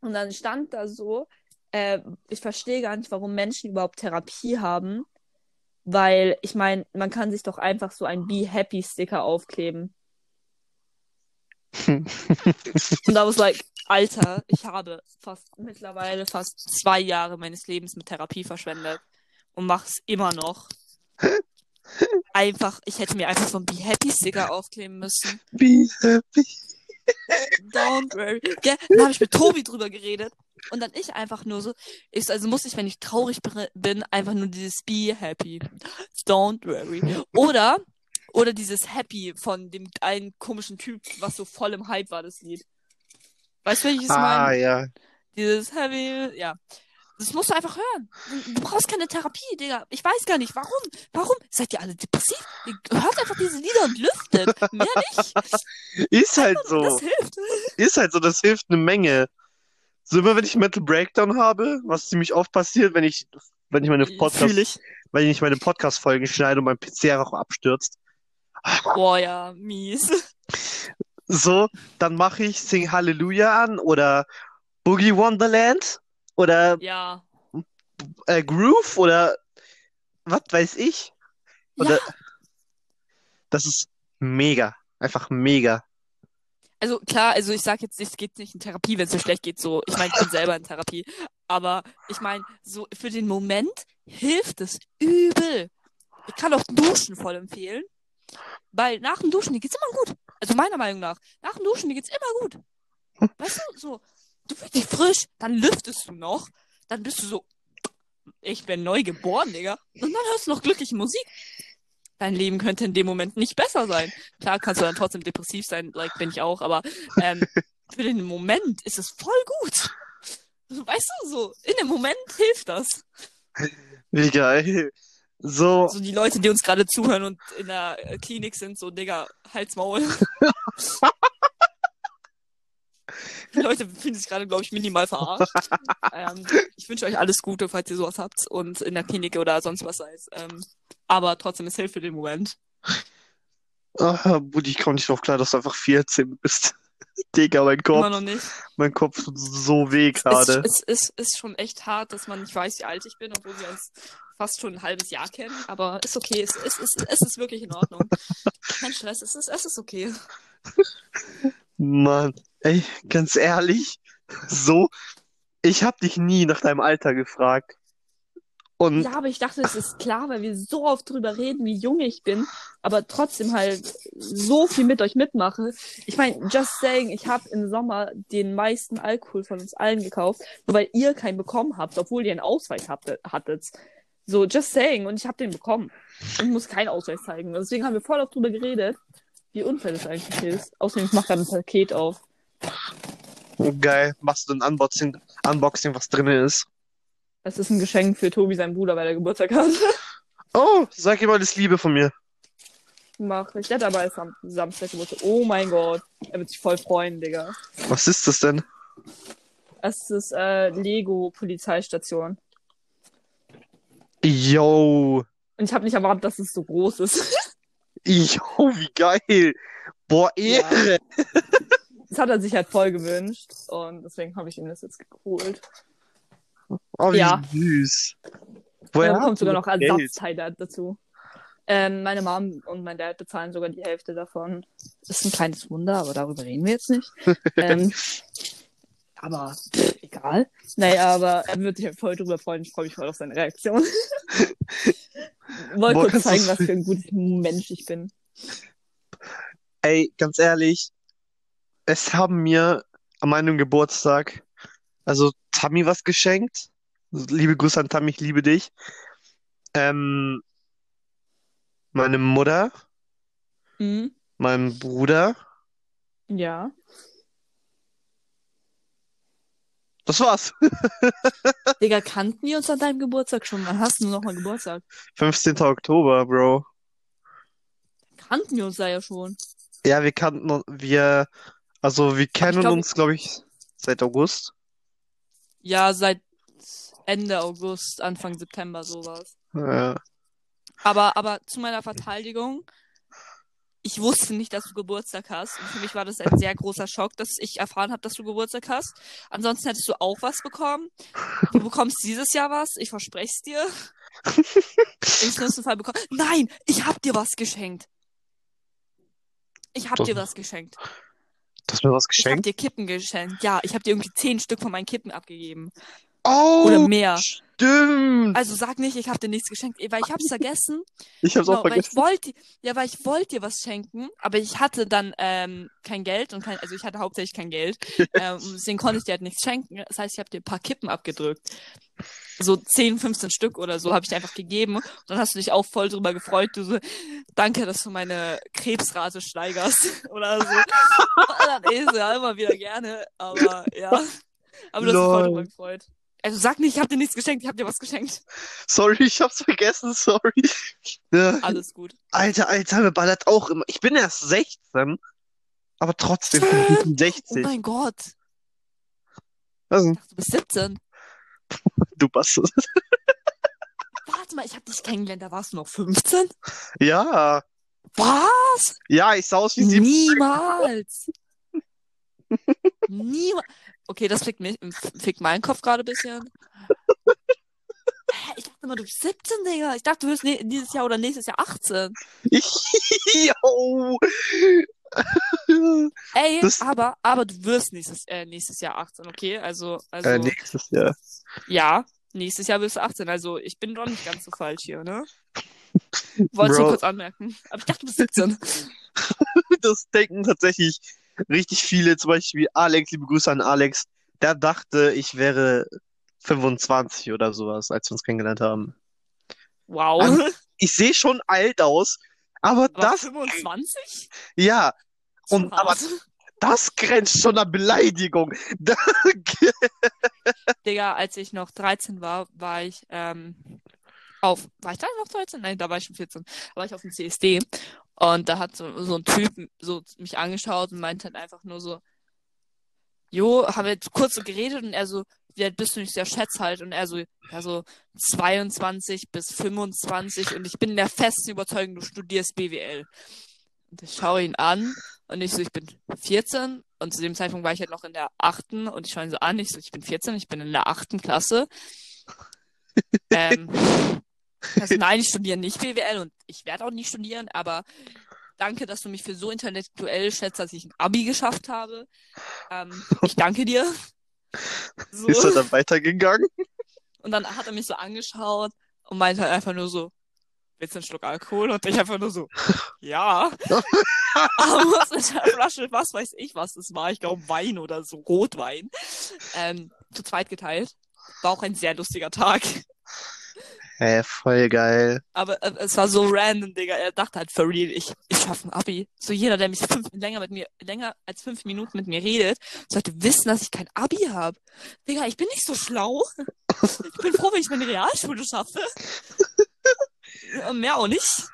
und dann stand da so, äh, ich verstehe gar nicht, warum Menschen überhaupt Therapie haben, weil ich meine, man kann sich doch einfach so ein Be Happy Sticker aufkleben. Und I was like, Alter, ich habe fast mittlerweile fast zwei Jahre meines Lebens mit Therapie verschwendet und mach's immer noch. Einfach, ich hätte mir einfach so ein Be Happy Sticker aufkleben müssen. Be happy. Don't worry. Ja, dann habe ich mit Tobi drüber geredet und dann ich einfach nur so, ich, also muss ich, wenn ich traurig bin, einfach nur dieses Be Happy. Don't worry. Oder, oder dieses Happy von dem einen komischen Typ, was so voll im Hype war, das Lied. Weißt du, welches ich Ah, meine? ja. Dieses Happy, ja. Das musst du einfach hören. Du brauchst keine Therapie, Digga. Ich weiß gar nicht, warum. Warum? Seid ihr alle depressiv? Ihr hört einfach diese Lieder und lüftet. Mehr nicht. Ist halt Das so. hilft. Ist halt so, das hilft eine Menge. So immer wenn ich Metal Breakdown habe, was ziemlich oft passiert, wenn ich, wenn ich meine Podcast, Fühl ich. wenn ich meine Podcast-Folgen schneide und mein PC einfach abstürzt. Boah, ja, mies. So, dann mache ich Sing Hallelujah an oder Boogie Wonderland oder Ja. äh, Groove oder was weiß ich. Oder Ja. das ist mega. Einfach mega. Also klar, also ich sag jetzt es geht nicht in Therapie, wenn es mir schlecht geht, so. Ich meine, ich bin selber in Therapie. Aber ich meine, so für den Moment hilft es übel. Ich kann auch Duschen voll empfehlen. Weil nach dem Duschen, dir geht's immer gut. Also meiner Meinung nach. Nach dem Duschen, dir geht's immer gut. Weißt du, so, du fühlst dich frisch, dann lüftest du noch, dann bist du so, ich bin neu geboren, Digga. Und dann hörst du noch glückliche Musik. Dein Leben könnte in dem Moment nicht besser sein. Klar kannst du dann trotzdem depressiv sein, like bin ich auch, aber ähm, für den Moment ist es voll gut. Weißt du, so, in dem Moment hilft das. Wie geil. So, So die Leute, die uns gerade zuhören und in der Klinik sind, so, Digga, halt's Maul. Die Leute fühlen sich gerade, glaube ich, minimal verarscht. ähm, ich wünsche euch alles Gute, falls ihr sowas habt und in der Klinik oder sonst was seid. Ähm, aber trotzdem, es hilft für den Moment. ah, Buddy, ich komme nicht drauf klar, dass du einfach 14 bist. Digga, mein Kopf, Immer noch nicht. mein Kopf tut so weh Es, gerade. es, es ist schon echt hart, dass man nicht weiß, wie alt ich bin, obwohl wir uns fast schon ein halbes Jahr kennen. Aber ist okay. Es, es, es, es ist wirklich in Ordnung. Kein Stress. Es ist, es ist okay. Mann, ey, ganz ehrlich, so, ich hab dich nie nach deinem Alter gefragt. Und Ja, aber ich dachte, es ist klar, weil wir so oft drüber reden, wie jung ich bin, aber trotzdem halt so viel mit euch mitmache. Ich meine, just saying, ich habe im Sommer den meisten Alkohol von uns allen gekauft, nur weil ihr keinen bekommen habt, obwohl ihr einen Ausweis hattet. So, just saying, und ich habe den bekommen. Und ich muss keinen Ausweis zeigen. Deswegen haben wir voll oft drüber geredet, wie unfair das eigentlich ist. Außerdem, ich mache gerade ein Paket auf. Geil, machst du ein Unboxing, Unboxing, was drin ist. Es ist ein Geschenk für Tobi, sein Bruder, weil er Geburtstag hat. Oh, sag ihm alles Liebe von mir. Mach ich. Der hat aber erst am Samstag Geburtstag. Oh mein Gott. Er wird sich voll freuen, Digga. Was ist das denn? Es ist äh, Lego Polizeistation. Yo, Und ich habe nicht erwartet, dass es so groß ist. yo, wie geil. Boah, Ehre. Das hat er sich halt voll gewünscht. Und deswegen habe ich ihm das jetzt geholt. Oh, wie Ja. süß. Woher dann kommt hast du sogar noch Geld? Ersatzteile dazu. Ähm, meine Mom und mein Dad bezahlen sogar die Hälfte davon. Ist ein kleines Wunder, aber darüber reden wir jetzt nicht. ähm, aber pff, egal. Naja, aber er wird sich halt voll drüber freuen. Ich freue mich voll auf seine Reaktion. Wollte kurz zeigen, was für ein gutes Mensch ich bin. Ey, ganz ehrlich, es haben mir an meinem Geburtstag, also Tammy was geschenkt. Liebe Grüße an Tammy, ich liebe dich. Ähm, meine Mutter, Mhm. mein Bruder. Ja. Das war's. Digga, kannten wir uns an deinem Geburtstag schon? Wann hast du noch mal Geburtstag? 15. Oktober, Bro. Kannten wir uns da ja schon. Ja, wir kannten wir, also wir kennen glaub- uns, glaube ich, seit August. Ja, seit Ende August, Anfang September sowas. Ja. Aber, aber zu meiner Verteidigung, ich wusste nicht, dass du Geburtstag hast. Und für mich war das ein sehr großer Schock, dass ich erfahren habe, dass du Geburtstag hast. Ansonsten hättest du auch was bekommen. Du bekommst dieses Jahr was, ich verspreche es dir. Im schlimmsten Fall bekommen. Nein, ich hab dir was geschenkt. Ich hab Doch. dir was geschenkt. Du hast mir was Ich habe geschenkt? dir Kippen geschenkt. Ja, ich habe dir irgendwie zehn Stück von meinen Kippen abgegeben. Oh, Oder mehr. stimmt. Also sag nicht, ich habe dir nichts geschenkt, weil ich hab's vergessen. Ich hab's auch Genau, weil ich vergessen. wollte, ja, weil ich wollte dir was schenken, aber ich hatte dann ähm, kein Geld und kein, also ich hatte hauptsächlich kein Geld. ähm, deswegen konnte ich dir halt nichts schenken. Das heißt, ich habe dir ein paar Kippen abgedrückt. So 10, 15 Stück oder so habe ich dir einfach gegeben. Und dann hast du dich auch voll drüber gefreut. Du so, danke, dass du meine Krebsrate steigerst oder so. Dann ist ja immer wieder gerne, aber ja. Aber du hast dich voll drüber gefreut. Also sag nicht, ich habe dir nichts geschenkt, ich habe dir was geschenkt. Sorry, ich hab's vergessen, sorry. Ja. Alles gut. Alter, Alter, mir ballert auch immer. Ich bin erst 16, aber trotzdem bin ich Oh 60. mein Gott. Dachte, du bist 17. Du Bastard. Warte mal, ich habe dich kennengelernt, da warst du noch 15? Ja, Was? ja, ich sah aus wie 17. Niemals. Niemals. Okay, das fickt, mich, fickt meinen Kopf gerade ein bisschen. Hä, Ich dachte immer, du bist 17, Digga. Ich dachte, du wirst ne dieses Jahr oder nächstes Jahr 18. Yo. Ey, Das- aber, aber du wirst nächstes, äh, nächstes Jahr 18, okay? Also, also, Äh, nächstes Jahr. ja, nächstes Jahr wirst du 18. Also, ich bin doch nicht ganz so falsch hier, ne? Wolltest du Bro. kurz anmerken. Aber ich dachte, du bist 17. Das denken tatsächlich richtig viele, zum Beispiel Alex, liebe Grüße an Alex. Der dachte, ich wäre 25 oder sowas, als wir uns kennengelernt haben. Wow. Also, Ich sehe schon alt aus, aber Aber das, 25? ja, und aber das grenzt schon an Beleidigung. Digga, als ich noch 13 war, war ich ähm, auf, war ich da noch 13? Nein, da war ich schon 14. Da war ich auf dem CSD und da hat so, so ein Typ so mich angeschaut und meinte halt einfach nur so, Jo, haben wir jetzt kurz so geredet? Und er so, wie alt bist du nicht, der Schätz halt? Und er so, ja so 22 bis 25 und ich bin in der festen Überzeugung, du studierst BWL. Und ich schaue ihn an und ich so, ich bin 14 und zu dem Zeitpunkt war ich halt noch in der achten. Und ich schaue ihn so an, ich so, ich bin 14, ich bin in der achten Klasse. ähm, also nein, ich studiere nicht BWL und ich werde auch nicht studieren, aber danke, dass du mich für so intellektuell schätzt, dass ich ein Abi geschafft habe. Ähm, ich danke dir. So. Ist er dann weitergegangen? Und dann hat er mich so angeschaut und meinte halt einfach nur so, willst du einen Schluck Alkohol? Und ich einfach nur so, ja. Aber was mit der Flasche, was weiß ich, was das war. Ich glaube Wein oder so, Rotwein. Ähm, zu zweit geteilt. War auch ein sehr lustiger Tag. Hä, voll geil. Aber äh, es war so random, Digga. Er dachte halt for real, ich, ich schaffe ein Abi. So jeder, der mich fünf, länger mit mir, länger als fünf Minuten mit mir redet, sollte wissen, dass ich kein Abi habe. Digga, ich bin nicht so schlau. Ich bin froh, wenn ich meine Realschule schaffe. Mehr auch nicht.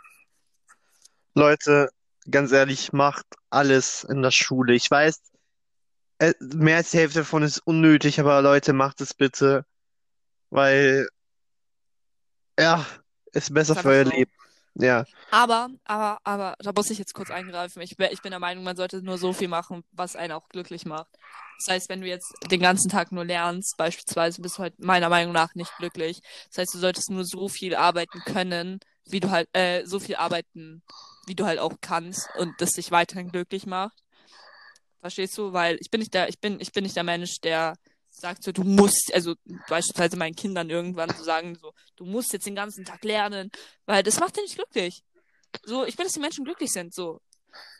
Leute, ganz ehrlich, macht alles in der Schule. Ich weiß, äh, mehr als die Hälfte davon ist unnötig, aber Leute, macht es bitte. Weil, ja, ist besser Ist für euer so. Leben. Ja. Aber, aber, aber, da muss ich jetzt kurz eingreifen. Ich, bin- ich bin der Meinung, man sollte nur so viel machen, was einen auch glücklich macht. Das heißt, wenn du jetzt den ganzen Tag nur lernst, beispielsweise, bist du halt meiner Meinung nach nicht glücklich. Das heißt, du solltest nur so viel arbeiten können, wie du halt, äh, so viel arbeiten, wie du halt auch kannst und das dich weiterhin glücklich macht. Verstehst du? Weil ich bin nicht der, ich bin, ich bin nicht der Mensch, der sagt so, du musst, also beispielsweise meinen Kindern irgendwann zu sagen, so, du musst jetzt den ganzen Tag lernen, weil das macht dich nicht glücklich. So, ich will, dass die Menschen glücklich sind, so.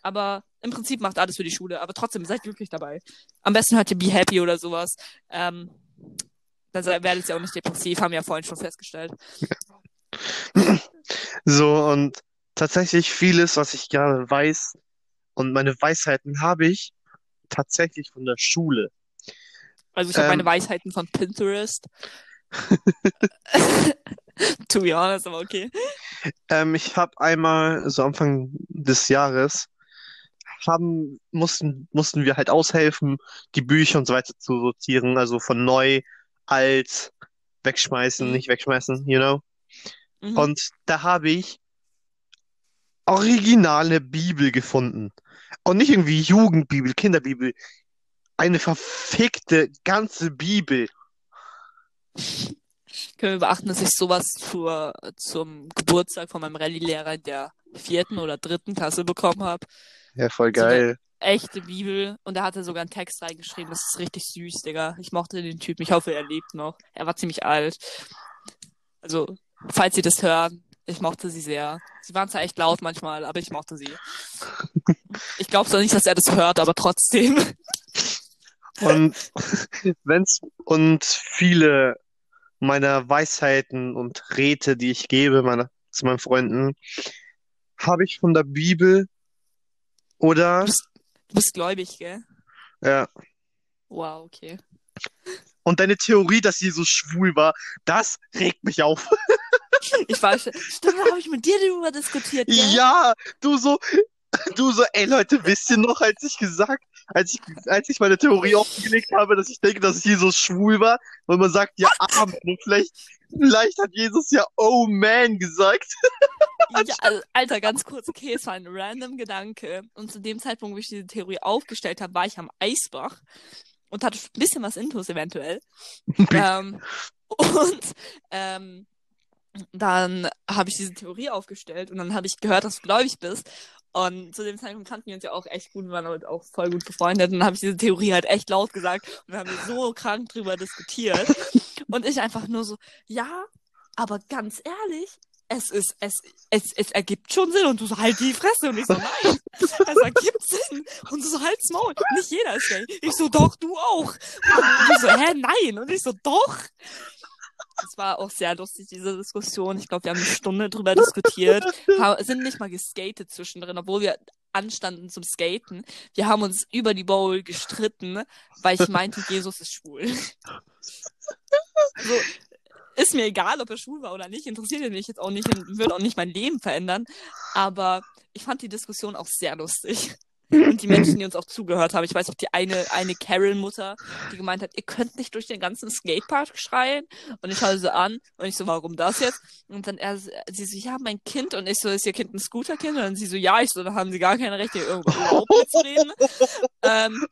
Aber im Prinzip macht alles für die Schule, aber trotzdem seid glücklich dabei. Am besten hört ihr Be Happy oder sowas. Ähm, dann werdet ihr auch nicht depressiv, haben wir ja vorhin schon festgestellt. So, und tatsächlich vieles, was ich gerade weiß, und meine Weisheiten habe ich tatsächlich von der Schule. Also ich habe Ähm. meine Weisheiten von Pinterest. to be honest, aber okay. Ähm, ich habe einmal, so Anfang des Jahres, haben, mussten, mussten wir halt aushelfen, die Bücher und so weiter zu sortieren, also von neu, alt, wegschmeißen, Mhm. nicht wegschmeißen, you know? Mhm. Und da habe ich originale Bibel gefunden. Und nicht irgendwie Jugendbibel, Kinderbibel. Eine verfickte ganze Bibel. Können wir beachten, dass ich sowas zur, zum Geburtstag von meinem Rallye-Lehrer in der vierten oder dritten Klasse bekommen habe. Ja, voll So geil. echte Bibel und da hat er sogar einen Text reingeschrieben. Das ist richtig süß, Digga. Ich mochte den Typen. Ich hoffe, er lebt noch. Er war ziemlich alt. Also, falls Sie das hören, ich mochte sie sehr. Sie waren zwar echt laut manchmal, aber ich mochte sie. Ich glaube zwar nicht, dass er das hört, aber trotzdem. Und wenn's und viele meiner Weisheiten und Räte, die ich gebe meiner, zu meinen Freunden, habe ich von der Bibel oder Du bist, du bist gläubig, gell? ja. Wow, okay. Und deine Theorie, dass Jesus schwul war, das regt mich auf. Ich weiß, stimmt, da habe ich mit dir darüber diskutiert, gell? Ja, du so, du so, ey Leute, wisst ihr noch, als ich gesagt, als ich, als ich meine Theorie aufgelegt habe, dass ich denke, dass Jesus schwul war, weil man sagt ja und vielleicht, vielleicht hat Jesus ja Oh man gesagt. Ja, also, Alter, ganz kurz, okay, es war ein random Gedanke. Und zu dem Zeitpunkt, wo ich diese Theorie aufgestellt habe, war ich am Eisbach und hatte ein bisschen was Intus eventuell. ähm, und ähm, dann habe ich diese Theorie aufgestellt und dann habe ich gehört, dass du gläubig bist. Und zu dem Zeitpunkt kannten wir uns ja auch echt gut, wir waren halt auch voll gut befreundet. Und dann habe ich diese Theorie halt echt laut gesagt und wir haben so krank drüber diskutiert. Und ich einfach nur so, ja, aber ganz ehrlich, es ist, es, es, es ergibt schon Sinn. Und du so, halt die Fresse. Und ich so, nein, es ergibt Sinn. Und du so, halt's Maul. Nicht jeder ist gay. Ich so, doch, du auch. Und die so, hä, nein. Und ich so, doch. Es war auch sehr lustig, diese Diskussion. Ich glaube, wir haben eine Stunde drüber diskutiert. Sind nicht mal geskatet zwischendrin, obwohl wir anstanden zum Skaten. Wir haben uns über die Bowl gestritten, weil ich meinte, Jesus ist schwul. so, ist mir egal, ob er schwul war oder nicht, interessiert mich jetzt auch nicht und wird auch nicht mein Leben verändern. Aber ich fand die Diskussion auch sehr lustig. Und die Menschen, die uns auch zugehört haben. Ich weiß auch die eine, eine Carol-Mutter, die gemeint hat, ihr könnt nicht durch den ganzen Skatepark schreien. Und ich schaue sie an und ich so, warum das jetzt? Und dann er, sie so, ja, mein Kind. Und ich so, ist ihr Kind ein Scooterkind? Und dann sie so, ja, ich so, dann haben sie gar keine Rechte, hier irgendwo überhaupt mitzureden. Ähm,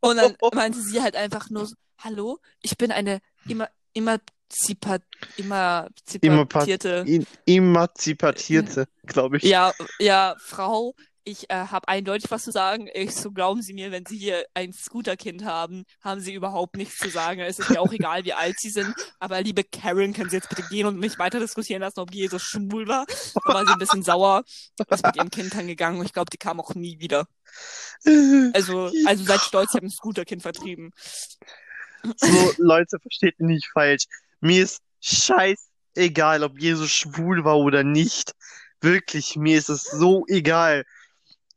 und dann meinte sie halt einfach nur, so, hallo, ich bin eine immer, immer Zipat, immer zipatierte, Im- Emanzipierte, glaube ich. ja, ja, Frau, ich äh, habe eindeutig was zu sagen. Ich so glauben Sie mir, wenn Sie hier ein Scooterkind haben, haben Sie überhaupt nichts zu sagen. Es ist mir auch egal, wie alt Sie sind. Aber liebe Karen, können Sie jetzt bitte gehen und mich weiter diskutieren lassen, ob Jesus schwul war? Da war sie ein bisschen sauer. Ist mit ihrem Kind dann gegangen und ich glaube, die kam auch nie wieder. Also, also seid stolz, ich habe ein Scooterkind vertrieben. So, Leute, versteht mich nicht falsch. Mir ist scheißegal, ob Jesus schwul war oder nicht. Wirklich, mir ist es so egal.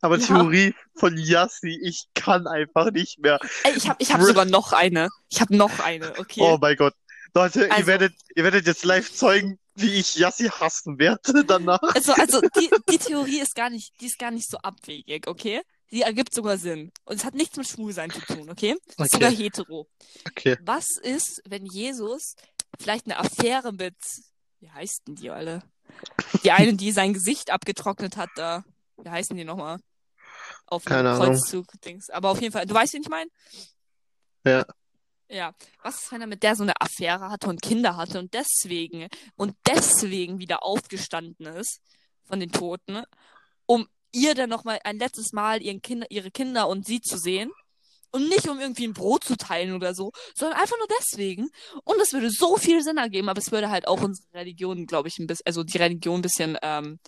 Aber Ja. Theorie von Yassi, ich kann einfach nicht mehr. Ey, ich habe ich hab sogar noch eine. Ich habe noch eine, okay? Oh mein Gott. Leute, ihr Also- werdet, ihr werdet jetzt live zeugen, wie ich Yassi hassen werde danach. Also, also die, die Theorie ist gar nicht, die ist gar nicht so abwegig, okay? Die ergibt sogar Sinn. Und es hat nichts mit Schwulsein zu tun, okay? Ist Okay. sogar hetero. Okay. Was ist, wenn Jesus vielleicht eine Affäre mit, wie heißen die alle? Die eine, die sein Gesicht abgetrocknet hat, da. Wie heißen die nochmal? Auf Keine Ahnung. Kreuzzug-Dings. Aber auf jeden Fall, du weißt, wen ich meine? Ja. Ja. Was ist, wenn er mit der so eine Affäre hatte und Kinder hatte und deswegen, und deswegen wieder aufgestanden ist von den Toten, um ihr dann nochmal ein letztes Mal ihren Kinder, ihre Kinder und sie zu sehen? Und nicht um irgendwie ein Brot zu teilen oder so, sondern einfach nur deswegen. Und es würde so viel Sinn ergeben, aber es würde halt auch unsere Religion, glaube ich, ein bisschen, also die Religion ein bisschen ähm,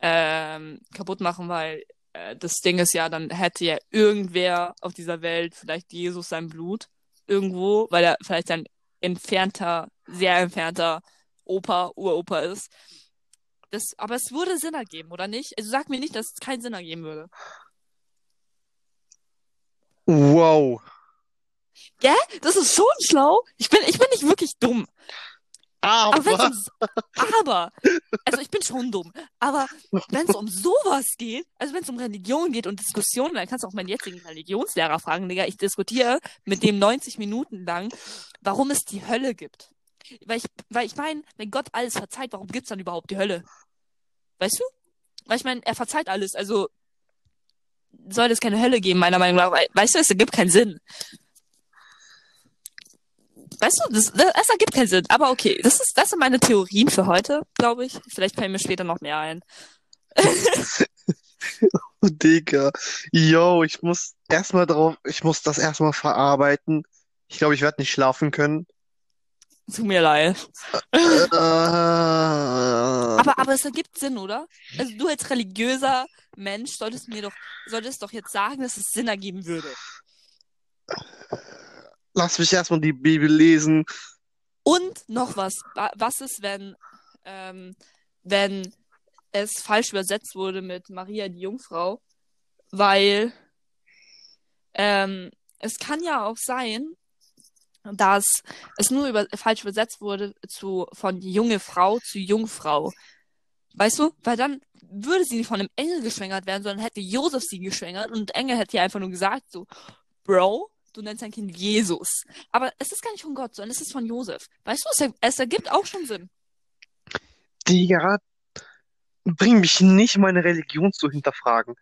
ähm, kaputt machen, weil äh, das Ding ist ja, dann hätte ja irgendwer auf dieser Welt vielleicht Jesus sein Blut irgendwo, weil er vielleicht ein entfernter, sehr entfernter Opa, Uropa ist. Das, aber es würde Sinn ergeben, oder nicht? Also sag mir nicht, dass es keinen Sinn ergeben würde. Wow. Gell? Das ist schon schlau. Ich bin, ich bin nicht wirklich dumm. Aber wenn Aber, also ich bin schon dumm, aber wenn es um sowas geht, also wenn es um Religion geht und Diskussionen, dann kannst du auch meinen jetzigen Religionslehrer fragen, Digga. Ich diskutiere mit dem 90 Minuten lang, warum es die Hölle gibt. Weil ich, weil ich meine, wenn Gott alles verzeiht, warum gibt's dann überhaupt die Hölle? Weißt du? Weil ich meine, er verzeiht alles, also soll es keine Hölle geben, meiner Meinung nach. Weißt du, es ergibt keinen Sinn. Weißt du, das, das, das ergibt keinen Sinn. Aber okay, das, ist, das sind meine Theorien für heute, glaube ich. Vielleicht fallen mir später noch mehr ein. Oh, Digga. Yo, ich muss erstmal drauf, ich muss das erstmal verarbeiten. Ich glaube, ich werde nicht schlafen können. Tut mir leid. Äh, Aber, aber es ergibt Sinn, oder? Also du als religiöser Mensch solltest mir doch, solltest doch jetzt sagen, dass es Sinn ergeben würde. Lass mich erstmal die Bibel lesen. Und noch was. Wa- Was ist, wenn, ähm, wenn es falsch übersetzt wurde mit Maria die Jungfrau? Weil ähm, es kann ja auch sein, dass es nur über, falsch übersetzt wurde zu, von junge Frau zu Jungfrau. Weißt du? Weil dann würde sie nicht von einem Engel geschwängert werden, sondern hätte Josef sie geschwängert und Engel hätte ihr einfach nur gesagt, so, Bro, du nennst dein Kind Jesus. Aber es ist gar nicht von Gott, sondern es ist von Josef. Weißt du, es, er, es ergibt auch schon Sinn. Digga, bring mich nicht, meine Religion zu hinterfragen.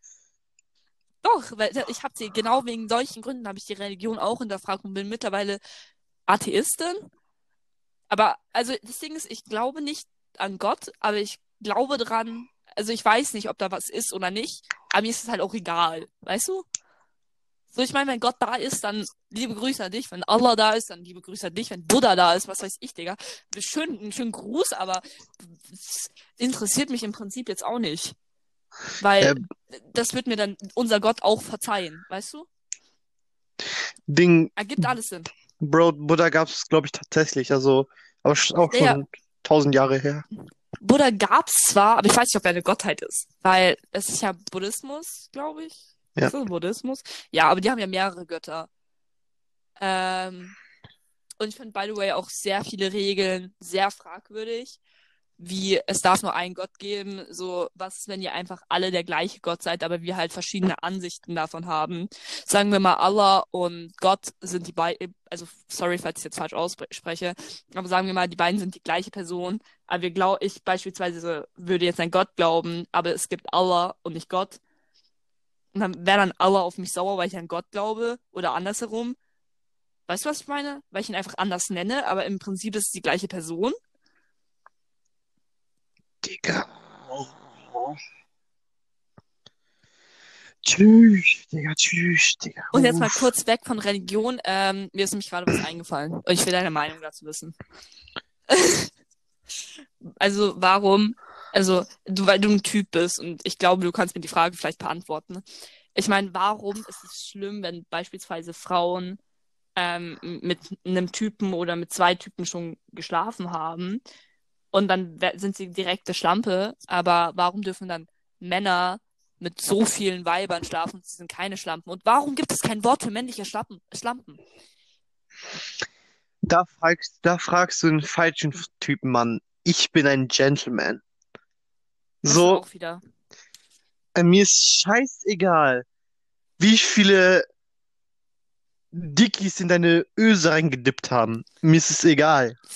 Doch, weil ich habe sie, genau wegen solchen Gründen habe ich die Religion auch hinterfragt und bin mittlerweile Atheistin. Aber, also, das Ding ist, ich glaube nicht an Gott, aber ich glaube dran, also ich weiß nicht, ob da was ist oder nicht, aber mir ist es halt auch egal, weißt du? So, ich meine, wenn Gott da ist, dann liebe Grüße an dich. Wenn Allah da ist, dann liebe Grüße an dich. Wenn Buddha da ist, was weiß ich, Digga. Schön, einen schönen Gruß, aber es interessiert mich im Prinzip jetzt auch nicht. Weil Ähm. das wird mir dann unser Gott auch verzeihen, weißt du? Ding, Ergibt alles Sinn. Bro, Buddha gab's, glaube ich, tatsächlich. Also, aber auch schon tausend Jahre her. Buddha gab's zwar, aber ich weiß nicht, ob er eine Gottheit ist. Weil es ist ja Buddhismus, glaube ich. Ja. Ist das Buddhismus? Ja, aber die haben ja mehrere Götter. Ähm, und ich finde, by the way, auch sehr viele Regeln sehr fragwürdig. Wie es darf nur einen Gott geben. So, was ist, wenn ihr einfach alle der gleiche Gott seid, aber wir halt verschiedene Ansichten davon haben? Sagen wir mal, Allah und Gott sind die beiden, also sorry, falls ich jetzt falsch ausspreche, aber sagen wir mal, die beiden sind die gleiche Person. Aber wir glaub, ich beispielsweise würde jetzt an Gott glauben, aber es gibt Allah und nicht Gott. Und dann wäre dann Allah auf mich sauer, weil ich an Gott glaube oder andersherum. Weißt du, was ich meine? Weil ich ihn einfach anders nenne, aber im Prinzip ist es die gleiche Person. Digga. Tschüss, Digga, tschüss, Digga. Und jetzt mal kurz weg von Religion. Ähm, mir ist nämlich gerade was eingefallen. Und ich will deine Meinung dazu wissen. also, warum? Also, du, weil du ein Typ bist und ich glaube, du kannst mir die Frage vielleicht beantworten. Ich meine, warum ist es schlimm, wenn beispielsweise Frauen ähm, mit einem Typen oder mit zwei Typen schon geschlafen haben und dann sind sie direkte Schlampe, aber warum dürfen dann Männer mit so vielen Weibern schlafen sie sind keine Schlampen? Und warum gibt es kein Wort für männliche Schlappen, Schlampen? Da fragst, da fragst du den falschen Typen, Mann. Ich bin ein Gentleman. Das So, auch wieder. äh, mir ist scheißegal, wie viele Dickies in deine Öse reingedippt haben. Mir ist es egal.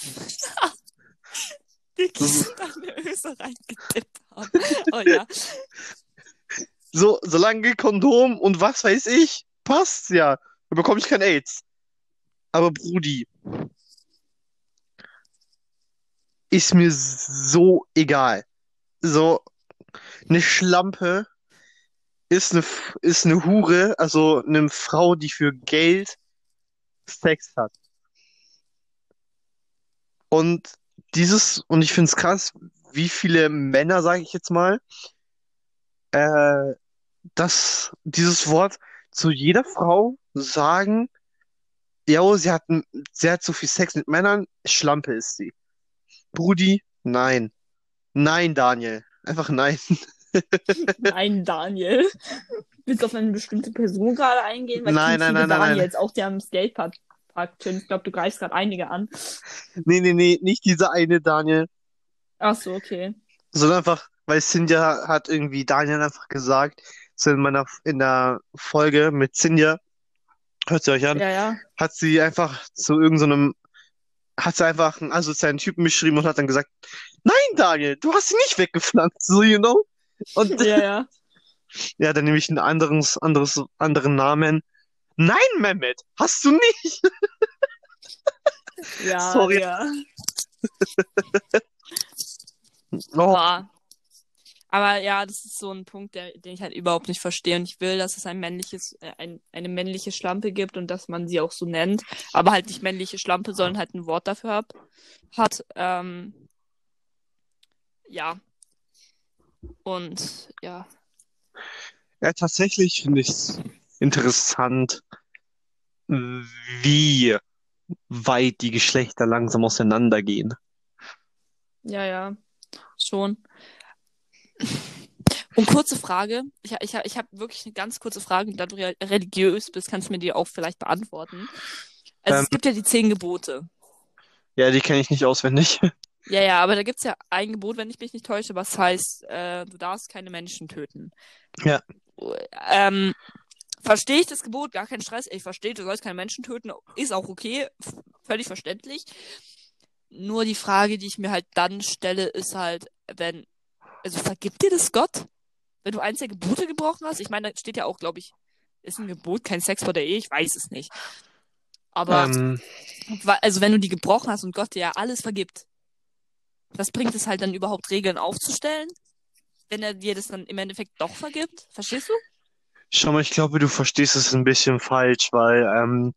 Dickies deine Öse reingedippt haben. Oh ja. So, solange Kondom und was weiß ich, passt's ja. Dann bekomme ich kein AIDS. Aber Brudi, ist mir so egal. So, eine Schlampe ist eine, ist eine Hure, also eine Frau, die für Geld Sex hat. Und dieses, und ich finde es krass, wie viele Männer, sage ich jetzt mal, äh, dass dieses Wort zu jeder Frau sagen, ja, sie hat, sie hat so viel Sex mit Männern, Schlampe ist sie. Brudi, nein. Nein, Daniel. Einfach nein. Nein, Daniel. Willst du auf eine bestimmte Person gerade eingehen? Weil Nein, nein, nein, nein. Daniels, auch die am Skatepark Park chillen. Ich glaube, du greifst gerade einige an. Nee, nee, nee, nicht dieser eine Daniel, Ach so, okay. sondern einfach, weil Cynthia hat irgendwie Daniel einfach gesagt, so in meiner, in der Folge mit Cynthia, hört sie euch an, Ja, ja. hat sie einfach zu irgendeinem, hat sie einfach einen asozialen Typen beschrieben und hat dann gesagt, nein, Daniel, du hast sie nicht weggepflanzt, so, you know? Und Ja, ja. ja, dann nehme ich einen anderes, anderes, anderen Namen. Nein, Mehmet, hast du nicht. Ja, Sorry. ja. Oh. Aber ja, das ist so ein Punkt, der, den ich halt überhaupt nicht verstehe. Und ich will, dass es ein männliches, äh, ein, eine männliche Schlampe gibt und dass man sie auch so nennt. Aber halt nicht männliche Schlampe, sondern halt ein Wort dafür hab, hat. Ähm, ja. Und ja. Ja, tatsächlich finde ich es interessant, wie weit die Geschlechter langsam auseinandergehen. Ja, ja. Schon. Und kurze Frage. Ich, ich, ich habe wirklich eine ganz kurze Frage. Da du re- religiös bist, kannst du mir die auch vielleicht beantworten. Also Ähm. es gibt ja die zehn Gebote. Ja, die kenne ich nicht auswendig. Ja, ja, aber da gibt's ja ein Gebot, wenn ich mich nicht täusche, was heißt, äh, du darfst keine Menschen töten. Ja. Ähm, verstehe ich das Gebot, gar kein Stress. Ich verstehe, du sollst keine Menschen töten, ist auch okay, völlig verständlich. Nur die Frage, die ich mir halt dann stelle, ist halt, wenn, also vergibt dir das Gott, wenn du eins der Gebote gebrochen hast? Ich meine, da steht ja auch, glaube ich, ist ein Gebot, kein Sex vor der Ehe, ich weiß es nicht. Aber, Ähm, also wenn du die gebrochen hast und Gott dir ja alles vergibt, was bringt es halt dann überhaupt Regeln aufzustellen? Wenn er dir das dann im Endeffekt doch vergibt? Verstehst du? schau mal, ich glaube, du verstehst es ein bisschen falsch, weil ähm,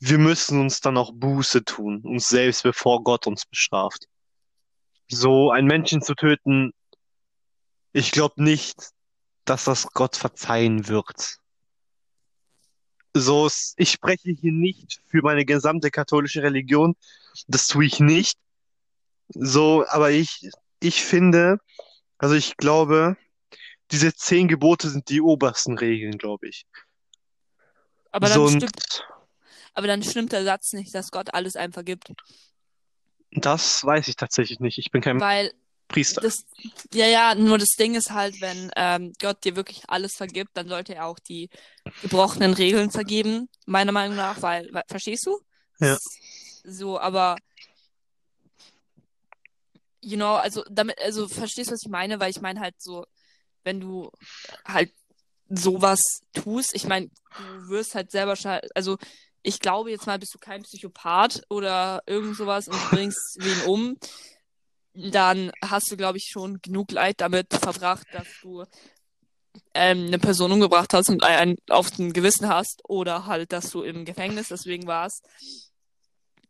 wir müssen uns dann auch Buße tun, uns selbst, bevor Gott uns bestraft. So einen Menschen zu töten, ich glaube nicht, dass das Gott verzeihen wird. So, ich spreche hier nicht für meine gesamte katholische Religion, das tue ich nicht. So, aber ich, ich finde, also ich glaube, diese zehn Gebote sind die obersten Regeln, glaube ich. Aber dann So stimmt, aber dann stimmt der Satz nicht, dass Gott alles einem vergibt. Das weiß ich tatsächlich nicht. Ich bin kein Weil Priester. das, ja, ja, nur das Ding ist halt, wenn ähm, Gott dir wirklich alles vergibt, dann sollte er auch die gebrochenen Regeln vergeben, meiner Meinung nach, weil, weil verstehst du? Ja. So, aber you know, also damit, also verstehst du, was ich meine? Weil ich meine halt so, wenn du halt sowas tust, ich meine, du wirst halt selber also ich glaube jetzt mal, bist du kein Psychopath oder irgend sowas und bringst wen um, dann hast du, glaube ich, schon genug Leid damit verbracht, dass du ähm, eine Person umgebracht hast und ein, auf dem Gewissen hast oder halt, dass du im Gefängnis deswegen warst.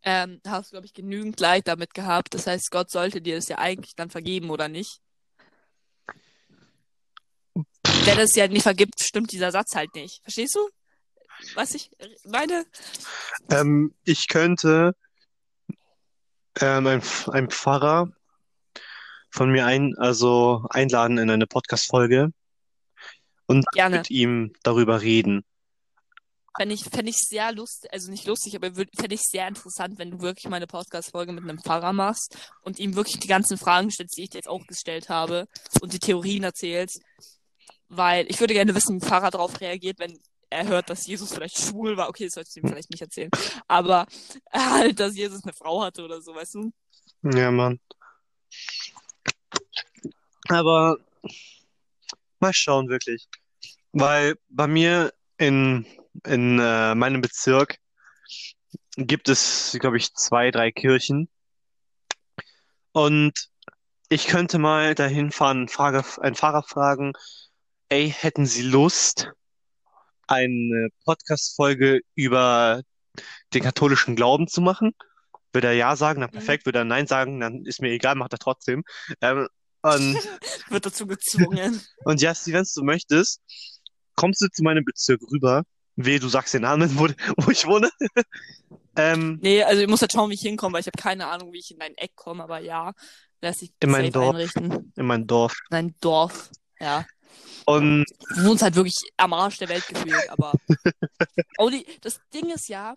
Ähm, hast du, glaube ich, genügend Leid damit gehabt. Das heißt, Gott sollte dir das ja eigentlich dann vergeben, oder nicht? Wenn es ja nicht vergibt, stimmt dieser Satz halt nicht. Verstehst du? Was ich meine? Ähm, ich könnte ähm, ein, ein Pfarrer von mir ein, also einladen in eine Podcast-Folge und Gerne. mit ihm darüber reden. Fände ich, fänd ich sehr lustig, also nicht lustig, aber fände ich sehr interessant, wenn du wirklich mal eine Podcast-Folge mit einem Pfarrer machst und ihm wirklich die ganzen Fragen stellst, die ich dir jetzt auch gestellt habe und die Theorien erzählst. Weil ich würde gerne wissen, wie ein Pfarrer darauf reagiert, wenn er hört, dass Jesus vielleicht schwul war. Okay, das solltest du ihm vielleicht nicht erzählen. Aber halt, dass Jesus eine Frau hatte oder so, weißt du? Ja, Mann. Aber mal schauen, wirklich. Weil bei mir in, in äh, meinem Bezirk gibt es, glaube ich, zwei, drei Kirchen. Und ich könnte mal dahin fahren, Frage, einen Fahrer fragen, ey, hätten Sie Lust, eine Podcast-Folge über den katholischen Glauben zu machen? Würde er ja sagen, dann Mhm. perfekt. Würde er nein sagen, dann ist mir egal, macht er trotzdem. Ähm, und, Wird dazu gezwungen. und ja, Steve, wenn du möchtest, kommst du zu meinem Bezirk rüber. Weh, du sagst den Namen, wo, wo ich wohne. ähm, nee, also ich muss halt schauen, wie ich hinkomme, weil ich habe keine Ahnung, wie ich in dein Eck komme, aber ja, lässt sich In mein Dorf. einrichten. in mein Dorf. Dein Dorf, ja. Und Du wohnst halt wirklich am Arsch der Welt gefühlt, aber. die, das Ding ist ja,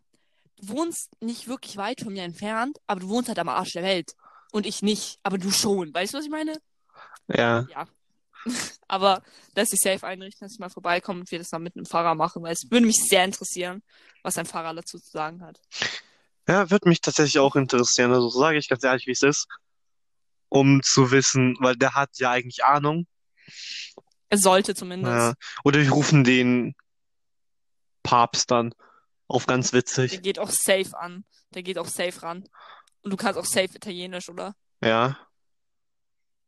du wohnst nicht wirklich weit von mir entfernt, aber du wohnst halt am Arsch der Welt. Und ich nicht, aber du schon. Weißt du, was ich meine? ja, Ja. aber lässt sich safe einrichten, dass ich mal vorbeikomme und wir das dann mit einem Fahrer machen, weil es würde mich sehr interessieren, was ein Fahrer dazu zu sagen hat. ja, wird mich tatsächlich auch interessieren. Also sage ich ganz ehrlich, wie es ist. Um zu wissen, weil der hat ja eigentlich Ahnung. Es sollte zumindest. Ja. Oder wir rufen den Papst dann auf ganz Der witzig. geht auch safe an. Der geht auch safe ran. Und du kannst auch safe Italienisch, oder? Ja.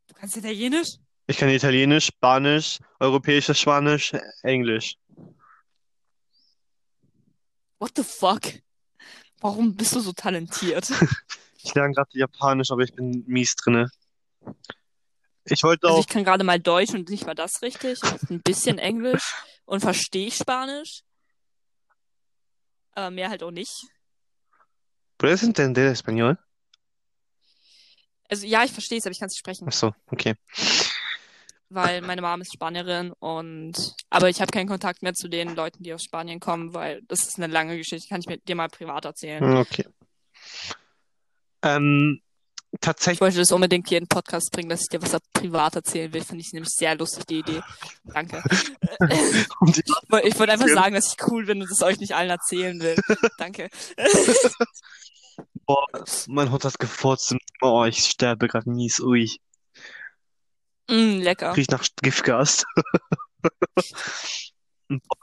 Du kannst Italienisch? Ich kann Italienisch, Spanisch, europäisches Spanisch, Englisch. What the fuck? Warum bist du so talentiert? Ich lerne gerade Japanisch, aber ich bin mies drinne. Ich wollte Also auch. ich kann gerade mal Deutsch und nicht mal das richtig. Ein bisschen Englisch und verstehe ich Spanisch. Aber mehr halt auch nicht. ¿Puedes entender español? Also ja, ich verstehe es, aber ich kann es nicht sprechen, Ach so, okay. weil meine Mom ist Spanierin und aber ich habe keinen Kontakt mehr zu den Leuten, die aus Spanien kommen, weil das ist eine lange Geschichte, kann ich mir dir mal privat erzählen. Okay. Ähm, Ich tatsächlich, wollte das unbedingt hier in den Podcast bringen, dass ich dir was privat erzählen will. Finde ich nämlich sehr lustig, die Idee. Danke. die, Ich woll- Ich wollte einfach sagen, dass ich cool bin und es euch nicht allen erzählen will. Danke. boah, mein Hund hat gefurzt. im Zimmer. Oh, ich sterbe gerade mies. Ui, Mm, lecker. riecht nach Giftgas.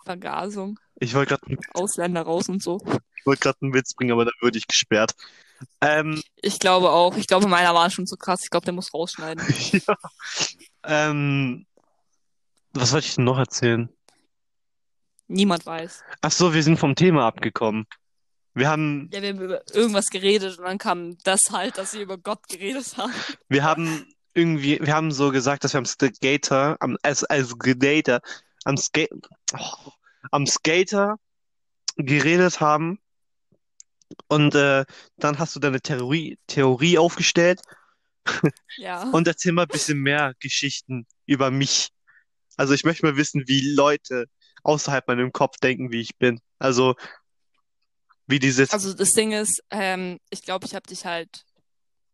Vergasung. Ich wollte gerade Ausländer raus und so. ich wollte gerade einen Witz bringen, aber da würde ich gesperrt. Ähm, Ich glaube auch. Ich glaube, meiner war schon so krass. Ich glaube, der muss rausschneiden. ja. Ähm, was wollte ich denn noch erzählen? Niemand weiß. Ach so, wir sind vom Thema abgekommen. Wir haben, Ja, wir haben über irgendwas geredet und dann kam das halt, dass sie über Gott geredet haben. wir haben irgendwie, wir haben so gesagt, dass wir am Skater, am, als, als Skater, am Skate, oh, am Skater geredet haben. Und äh, dann hast du deine Theorie, Theorie aufgestellt Ja. und erzähl mal ein bisschen mehr Geschichten über mich. Also ich möchte mal wissen, wie Leute außerhalb meinem Kopf denken, wie ich bin. Also wie diese Also das Ding ist, ähm, ich glaube, ich habe dich halt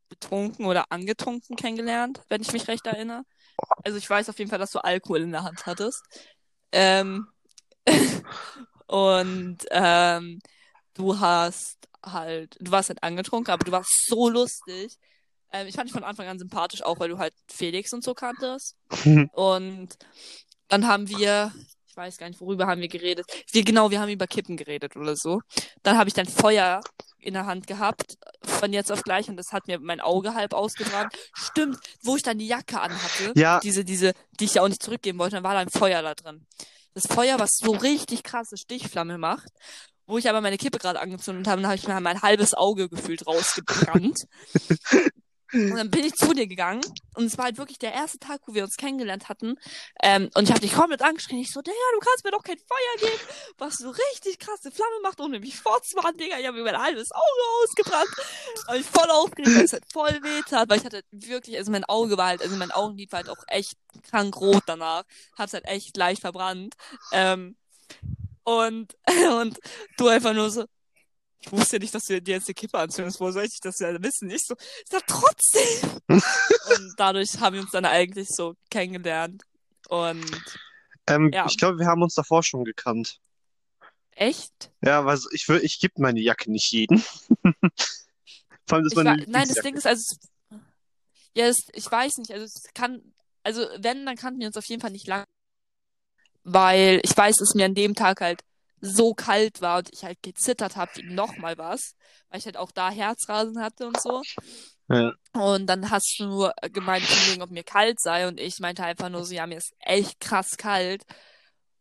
betrunken oder angetrunken kennengelernt, wenn ich mich recht erinnere. Also ich weiß auf jeden Fall, dass du Alkohol in der Hand hattest. Ähm, und ähm, du hast halt, du warst halt angetrunken, aber du warst so lustig. Ähm, ich fand dich von Anfang an sympathisch, auch weil du halt Felix und so kanntest. Und dann haben wir, ich weiß gar nicht, worüber haben wir geredet. Wir, genau, wir haben über Kippen geredet oder so. Dann habe ich dann Feuer in der Hand gehabt, von jetzt auf gleich, und das hat mir mein Auge halb ausgebrannt. Stimmt, wo ich dann die Jacke anhatte, Ja. diese, diese, die ich ja auch nicht zurückgeben wollte, dann war da ein Feuer da drin. Das Feuer, was so richtig krasse Stichflamme macht, wo ich aber meine Kippe gerade angezündet habe, dann habe ich mir mein halbes Auge gefühlt rausgebrannt. Und dann bin ich zu dir gegangen und es war halt wirklich der erste Tag, wo wir uns kennengelernt hatten. Ähm, und ich habe dich komplett angeschrien. Ich so, Digga, du kannst mir doch kein Feuer geben, was so richtig krasse Flamme macht, ohne mich vorzumachen, Digga. Ich habe mir mein halbes Auge ausgebrannt. Habe ich voll aufgeregt, weil es halt voll weh tat, weil ich hatte wirklich, also mein Auge war halt, also mein Augenlid war halt auch echt krank rot danach. Hab's halt echt leicht verbrannt. Ähm, und, und du einfach nur so, ich wusste nicht, dass du dir jetzt die Kippe anzündest. Wo soll ich das ja wissen? Ich so, ich sag trotzdem. und dadurch haben wir uns dann eigentlich so kennengelernt. Und Ähm, Ja. ich glaube, wir haben uns davor schon gekannt. echt? Ja, weil ich will, ich gebe meine Jacke nicht jedem. Vor allem, das ist war, nein, das. Ding ist, also, ja, es, ich weiß nicht, also es kann, also wenn, dann kannten wir uns auf jeden Fall nicht lang. Weil ich weiß, dass mir an dem Tag halt so kalt war und ich halt gezittert habe wie noch mal was, weil ich halt auch da Herzrasen hatte und so. Ja. Und dann hast du nur gemeint, ob mir kalt sei. Und ich meinte einfach nur so, ja, mir ist echt krass kalt.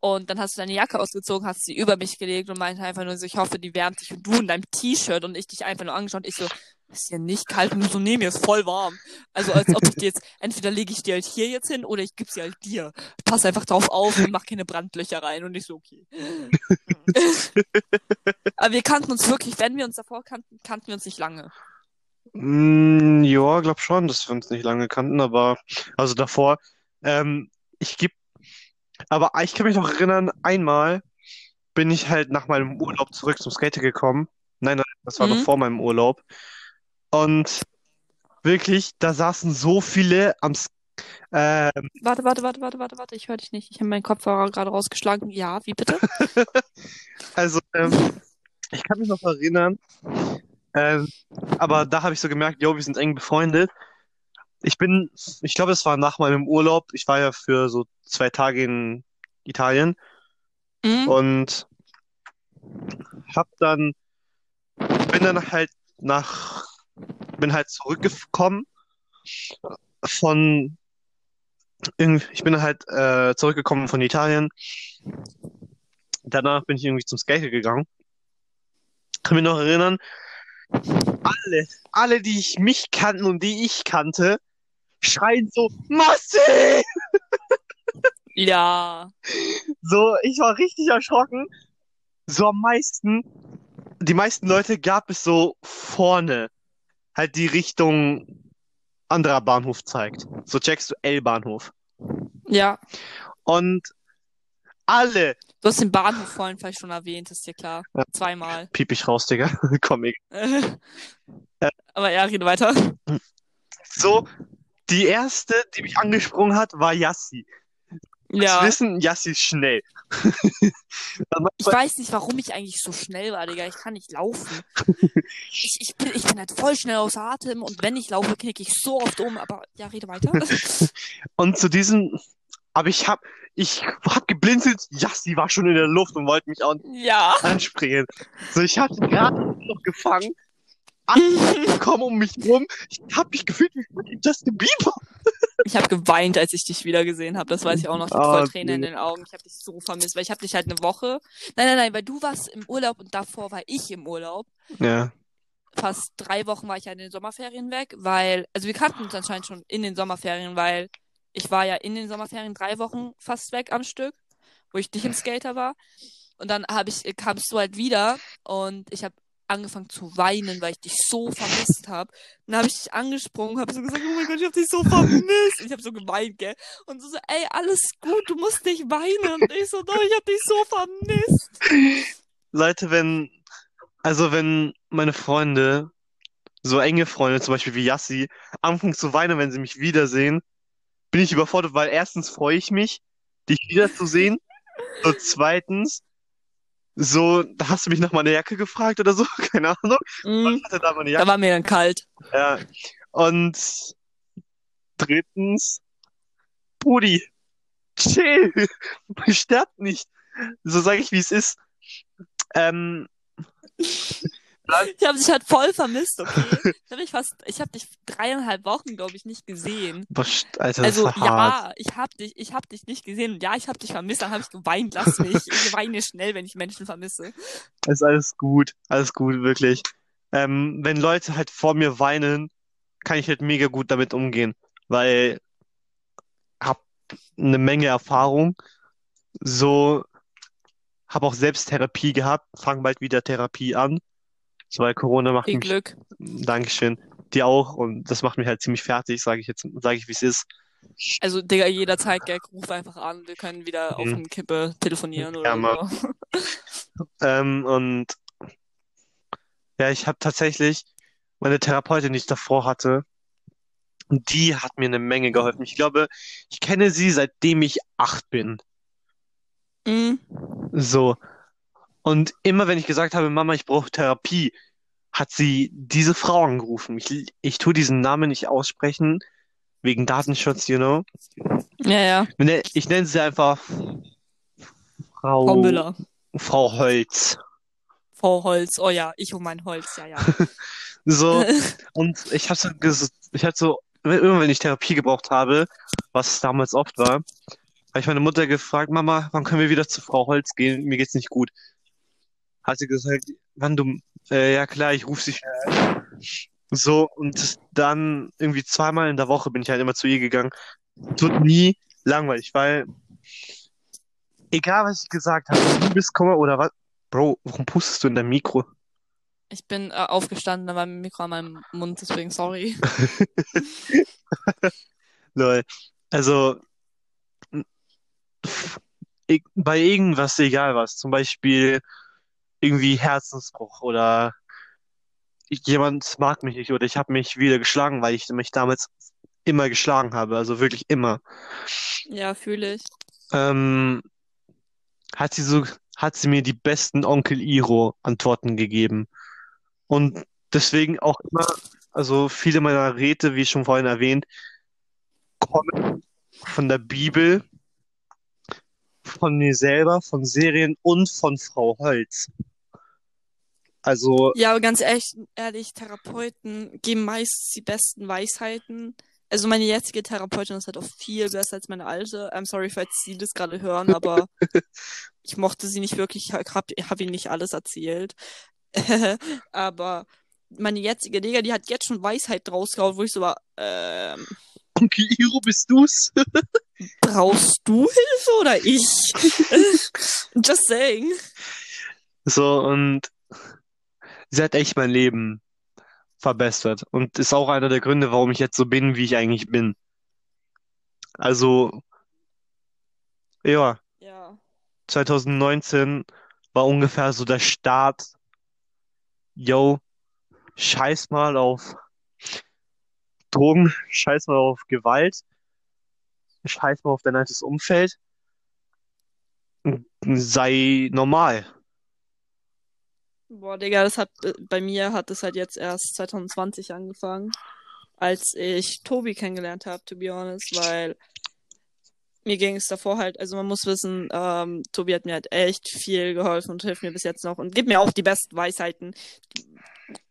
Und dann hast du deine Jacke ausgezogen, hast sie über mich gelegt und meinte einfach nur so, ich hoffe, die wärmt dich. Und du in deinem T-Shirt und ich dich einfach nur angeschaut. Ich so, ist hier nicht kalt? Und so, nee, mir ist voll warm. Also als ob ich dir jetzt, entweder lege ich dir halt hier jetzt hin oder ich gebe sie halt dir. Pass einfach drauf auf und mach keine Brandlöcher rein. Und ich so, okay. Aber wir kannten uns wirklich, wenn wir uns davor kannten, kannten wir uns nicht lange. Mm, ja, glaub schon, dass wir uns nicht lange kannten, aber also davor, ähm, ich geb, aber ich kann mich noch erinnern, einmal bin ich halt nach meinem Urlaub zurück zum Skater gekommen. Nein, nein, das war noch Mhm. vor meinem Urlaub. Und wirklich, da saßen so viele am, ähm, Warte, warte, warte, warte, warte, warte, ich höre dich nicht. Ich habe meinen Kopfhörer gerade rausgeschlagen. Ja, wie bitte? Also, ähm, ich kann mich noch erinnern, ähm, aber da habe ich so gemerkt, jo, wir sind eng befreundet. Ich bin, ich glaube, es war nach meinem Urlaub. Ich war ja für so zwei Tage in Italien Mhm. und hab dann, bin dann halt nach, bin halt zurückgekommen von, irgendwie, ich bin halt äh, zurückgekommen von Italien. Danach bin ich irgendwie zum Skater gegangen. Kann mich noch erinnern, alle, alle, die ich mich kannten und die ich kannte, schreien so, Massi! Ja. So, ich war richtig erschrocken. So am meisten, die meisten Leute gab es so vorne, halt die Richtung anderer Bahnhof zeigt. So checkst du L-Bahnhof. Ja. Und alle, Du hast den Bahnhof vorhin vielleicht schon erwähnt, ist dir klar. Ja. Zweimal. piep ich raus, Digga, Comic. Aber ja, rede weiter. So, die erste, die mich angesprungen hat, war Yassi. Ja. Sie wissen, Yassi ist schnell. Ich weiß nicht, warum ich eigentlich so schnell war, Digga. Ich kann nicht laufen. Ich, ich, bin, ich bin halt voll schnell außer Atem und wenn ich laufe, knicke ich so oft um. Aber ja, rede weiter. Und zu diesem, aber ich hab, ich hab geblinzelt, Yassi war schon in der Luft und wollte mich auch ja. anspringen. So, ich hatte gerade noch gefangen. Alle kommen um mich rum. Ich hab mich gefühlt wie Justin Bieber. Ich habe geweint, als ich dich wiedergesehen habe. Das weiß ich auch noch. Ich hatte voll Tränen in den Augen. Ich habe dich so vermisst, weil ich habe dich halt eine Woche. Nein, nein, nein, weil du warst im Urlaub und davor war ich im Urlaub. Ja. Fast drei Wochen war ich ja in den Sommerferien weg, weil, also wir kannten uns anscheinend schon in den Sommerferien, weil ich war ja in den Sommerferien drei Wochen fast weg am Stück, wo ich nicht im Skater war. Und dann hab ich, kamst du halt wieder und ich habe angefangen zu weinen, weil ich dich so vermisst habe. Dann habe ich dich angesprungen, habe so gesagt, oh mein Gott, ich habe dich so vermisst. Und ich habe so geweint, gell? Und so, so, ey, alles gut, du musst nicht weinen. Und ich so, doch, ich habe dich so vermisst. Leute, wenn, also wenn meine Freunde, so enge Freunde, zum Beispiel wie Yassi, anfangen zu weinen, wenn sie mich wiedersehen, bin ich überfordert, weil erstens freue ich mich, dich wiederzusehen. So zweitens, so, da hast du mich nach meiner Jacke gefragt oder so, keine Ahnung. Hatte da Da war mir dann kalt. Ja. Und drittens, Brudi, chill, sterbt nicht. So sage ich, wie es ist. Ähm, Ich habe dich halt voll vermisst, okay? Ich habe dich fast, ich habe dich dreieinhalb Wochen, glaube ich, nicht gesehen. Alter, Also hart. ja, ich habe dich, ich habe dich nicht gesehen und ja, ich habe dich vermisst. Dann habe ich geweint, lass mich. Ich weine schnell, wenn ich Menschen vermisse. Ist alles gut, alles gut, wirklich. Ähm, wenn Leute halt vor mir weinen, kann ich halt mega gut damit umgehen, weil hab eine Menge Erfahrung. So, hab auch selbst Therapie gehabt, fang bald wieder Therapie an. So, weil Corona macht Viel mich, Glück. Dankeschön, dir auch und das macht mich halt ziemlich fertig, sage ich jetzt, sage ich, wie es ist. Also, Digga, jederzeit, gell, ruf einfach an. Wir können wieder auf Mhm. dem Kippe telefonieren Ja, oder so. Ähm, und ja, ich habe tatsächlich meine Therapeutin, die ich davor hatte, die hat mir eine Menge geholfen. Ich glaube, ich kenne sie seitdem ich acht bin. Mhm. So. Und immer wenn ich gesagt habe, Mama, ich brauche Therapie, hat sie diese Frau angerufen. Ich, ich tue diesen Namen nicht aussprechen, wegen Datenschutz, you know. Ja, ja. Ich nenne- sie einfach Frau Frau, Müller. Frau Holz. Frau Holz. Oh ja, ich und mein Holz, ja, ja. So. Und ich hatte ich hatte so, immer wenn ich Therapie gebraucht habe, was damals oft war, habe ich meine Mutter gefragt, Mama, wann können wir wieder zu Frau Holz gehen? Mir geht's nicht gut. Hat sie gesagt, wann du, äh, ja klar, ich rufe an. So, und dann irgendwie zweimal in der Woche bin ich halt immer zu ihr gegangen. Tut nie langweilig, weil egal was ich gesagt habe, Liebeskummer oder was, Bro, warum pustest du in dein Mikro? Ich bin äh, aufgestanden, da war mein Mikro an meinem Mund, deswegen sorry. Lol. Also, bei irgendwas, egal was, zum Beispiel irgendwie Herzensbruch oder jemand mag mich nicht oder ich habe mich wieder geschlagen, weil ich mich damals immer geschlagen habe, also wirklich immer. Ja, fühle ich. Ähm, hat sie so, hat sie mir die besten Onkel Iro Antworten gegeben. Und deswegen auch immer, also viele meiner Räte, wie schon vorhin erwähnt, kommen von der Bibel, von mir selber, von Serien und von Frau Holz. Also, Ja, aber ganz ehrlich, ehrlich, Therapeuten geben meist die besten Weisheiten, Also meine jetzige Therapeutin ist halt auch viel besser als meine alte. I'm sorry, falls Sie das gerade hören, aber ich mochte sie nicht wirklich. Ich hab, hab Ihnen nicht alles erzählt. aber meine jetzige Digga, die hat jetzt schon Weisheit draus gehauen, wo ich so war, ähm, Onkel Iro, bist du's? brauchst du Hilfe oder ich? Just saying. So, und sie hat echt mein Leben verbessert. Und ist auch einer der Gründe, warum ich jetzt so bin, wie ich eigentlich bin. Also, ja, Ja. 2019 war ungefähr so der Start. Yo, scheiß mal auf Drogen, scheiß mal auf Gewalt, scheiß mal auf dein altes Umfeld. Sei normal. Boah, Digga, das hat äh, bei mir hat es halt jetzt erst 2020 angefangen, als ich Tobi kennengelernt habe, to be honest, weil mir ging es davor halt, also man muss wissen, ähm, Tobi hat mir halt echt viel geholfen und hilft mir bis jetzt noch und gibt mir auch die besten Weisheiten.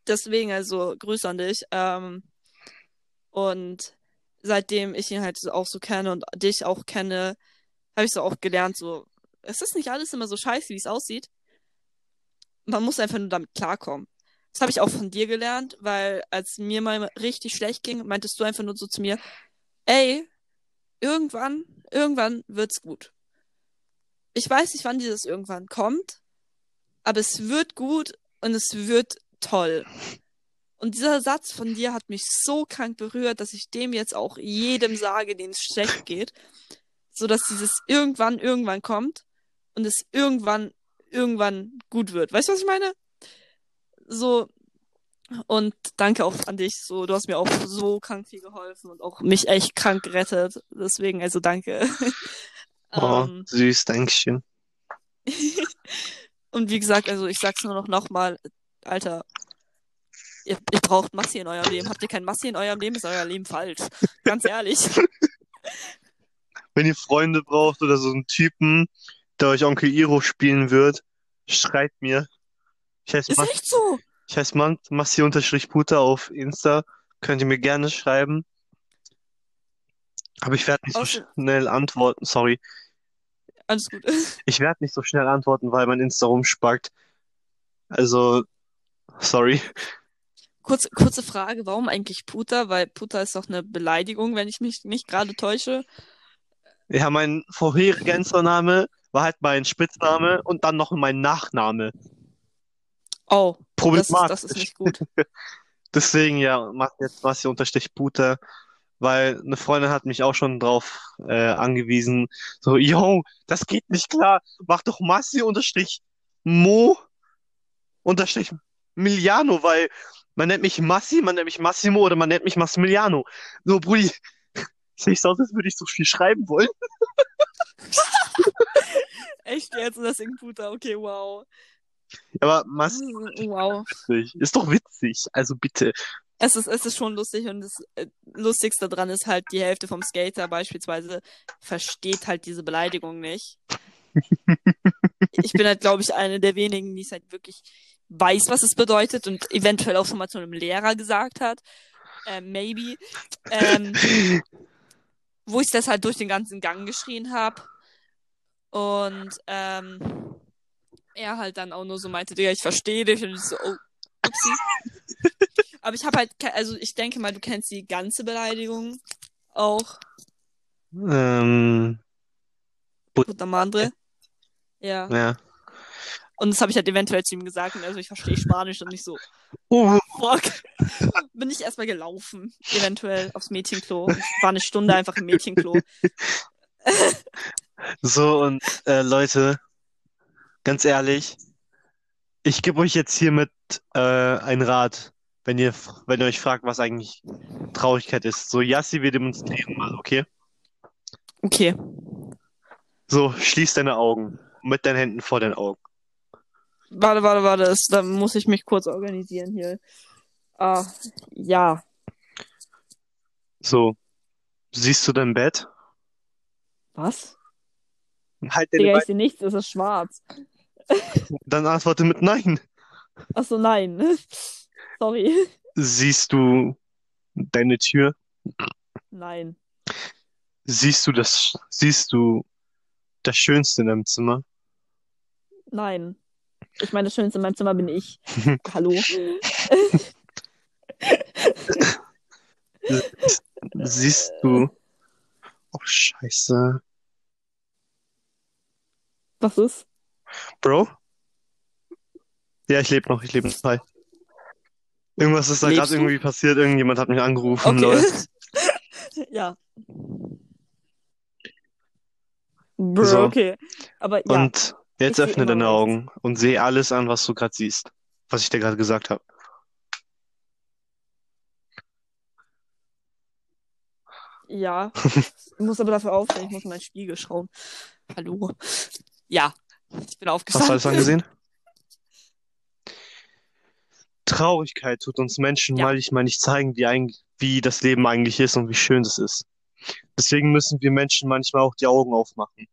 Deswegen, also Grüße an dich. Ähm, und seitdem ich ihn halt auch so kenne und dich auch kenne, habe ich so auch gelernt, so, es ist nicht alles immer so scheiße, wie es aussieht. Man muss einfach nur damit klarkommen. Das habe ich auch von dir gelernt, weil als mir mal richtig schlecht ging, meintest du einfach nur so zu mir, ey, irgendwann, irgendwann wird's gut. Ich weiß nicht, wann dieses irgendwann kommt, aber es wird gut und es wird toll. Und dieser Satz von dir hat mich so krank berührt, dass ich dem jetzt auch jedem sage, dem es schlecht geht, so dass dieses irgendwann irgendwann kommt und es irgendwann irgendwann gut wird. Weißt du, was ich meine? So und danke auch an dich. So, du hast mir auch so krank viel geholfen und auch mich echt krank gerettet. Deswegen, also danke. Oh, Ähm, süß, Dankeschön. und wie gesagt, also ich sag's nur noch nochmal, Alter, ihr, ihr braucht Massi in eurem Leben. Habt ihr kein Massi in eurem Leben, ist euer Leben falsch. Ganz ehrlich. Wenn ihr Freunde braucht oder so einen Typen, der euch Onkel Iro spielen wird, schreibt mir. Ich heiße Ist Mas echt so. ich heiße Man Massi-Puter auf Insta. Könnt ihr mir gerne schreiben. Aber ich werde nicht so Außer- schnell antworten, sorry. Alles gut. Ich werde nicht so schnell antworten, weil mein Insta rumspackt. Also, sorry. Kurz, kurze Frage, warum eigentlich Puta? Weil Puta ist doch eine Beleidigung, wenn ich mich nicht gerade täusche. Ja, mein vorheriger Insta-Name war halt mein Spitzname und dann noch mein Nachname. Oh, das ist, das ist nicht gut. Deswegen ja, mach jetzt Massi unterstrich Puter, weil eine Freundin hat mich auch schon drauf äh, angewiesen. So, yo, das geht nicht klar. Mach doch Massi unterstrich Mo unterstrich Miliano, weil man nennt mich Massi, man nennt mich Massimo oder man nennt mich Massimiliano. So, Brudi, sehe ich so aus, als würde ich so viel schreiben wollen. Echt jetzt? Das ist Puta. Okay, wow. Aber Massi Wow. witzig. Ist doch witzig. Also bitte. Es ist, es ist schon lustig und das äh, Lustigste daran ist halt, die Hälfte vom Skater beispielsweise versteht halt diese Beleidigung nicht. Ich bin halt, glaube ich, eine der wenigen, die es halt wirklich weiß, was es bedeutet und eventuell auch schon mal zu einem Lehrer gesagt hat. Äh, maybe. Ähm, wo ich das halt durch den ganzen Gang geschrien habe. Und ähm, er halt dann auch nur so meinte, Digga, ich verstehe dich. Und ich so, oh, upsie. Aber ich habe halt, also ich denke mal, du kennst die ganze Beleidigung auch. Ähm, Puta madre. Ja. ja. Und das habe ich halt eventuell zu ihm gesagt. Und also ich verstehe Spanisch und nicht so, Oh, fuck. Bin ich erstmal gelaufen. Eventuell aufs Mädchenklo. Ich war eine Stunde einfach im Mädchenklo. So, und äh, Leute, ganz ehrlich, ich gebe euch jetzt hiermit äh, einen Rat, wenn ihr, wenn ihr euch fragt, was eigentlich Traurigkeit ist. So, Yassi, wir demonstrieren mal, okay? Okay. So, schließ deine Augen mit deinen Händen vor den Augen. Warte, warte, warte. Das, da muss ich mich kurz organisieren hier. Ah, ja. So, siehst du dein Bett? Was? Halt deine Digga, ich sehe nichts, es ist schwarz. dann antworte mit Nein. Achso, nein. Sorry. Siehst du deine Tür? Nein. Siehst du das, siehst du das Schönste in deinem Zimmer? Nein. Ich meine, das Schönste in meinem Zimmer bin ich. Hallo. Siehst du. Oh, Scheiße. Was ist? Bro? Ja, ich lebe noch, ich lebe noch. Hi. Irgendwas ist da gerade irgendwie passiert, irgendjemand hat mich angerufen, Okay. ja. Bro, So. okay. Aber ja, Und jetzt öffne deine rechts. Augen und sehe alles an, was du gerade siehst. Was ich dir gerade gesagt habe. ja. Ich muss aber dafür aufstehen, ich muss in meinen Spiegel schauen. Hallo. Ja, ich bin Hast du aufgestanden. alles angesehen? Traurigkeit tut uns Menschen Ja. manchmal nicht zeigen, wie, eig- wie das Leben eigentlich ist und wie schön es ist. Deswegen müssen wir Menschen manchmal auch die Augen aufmachen.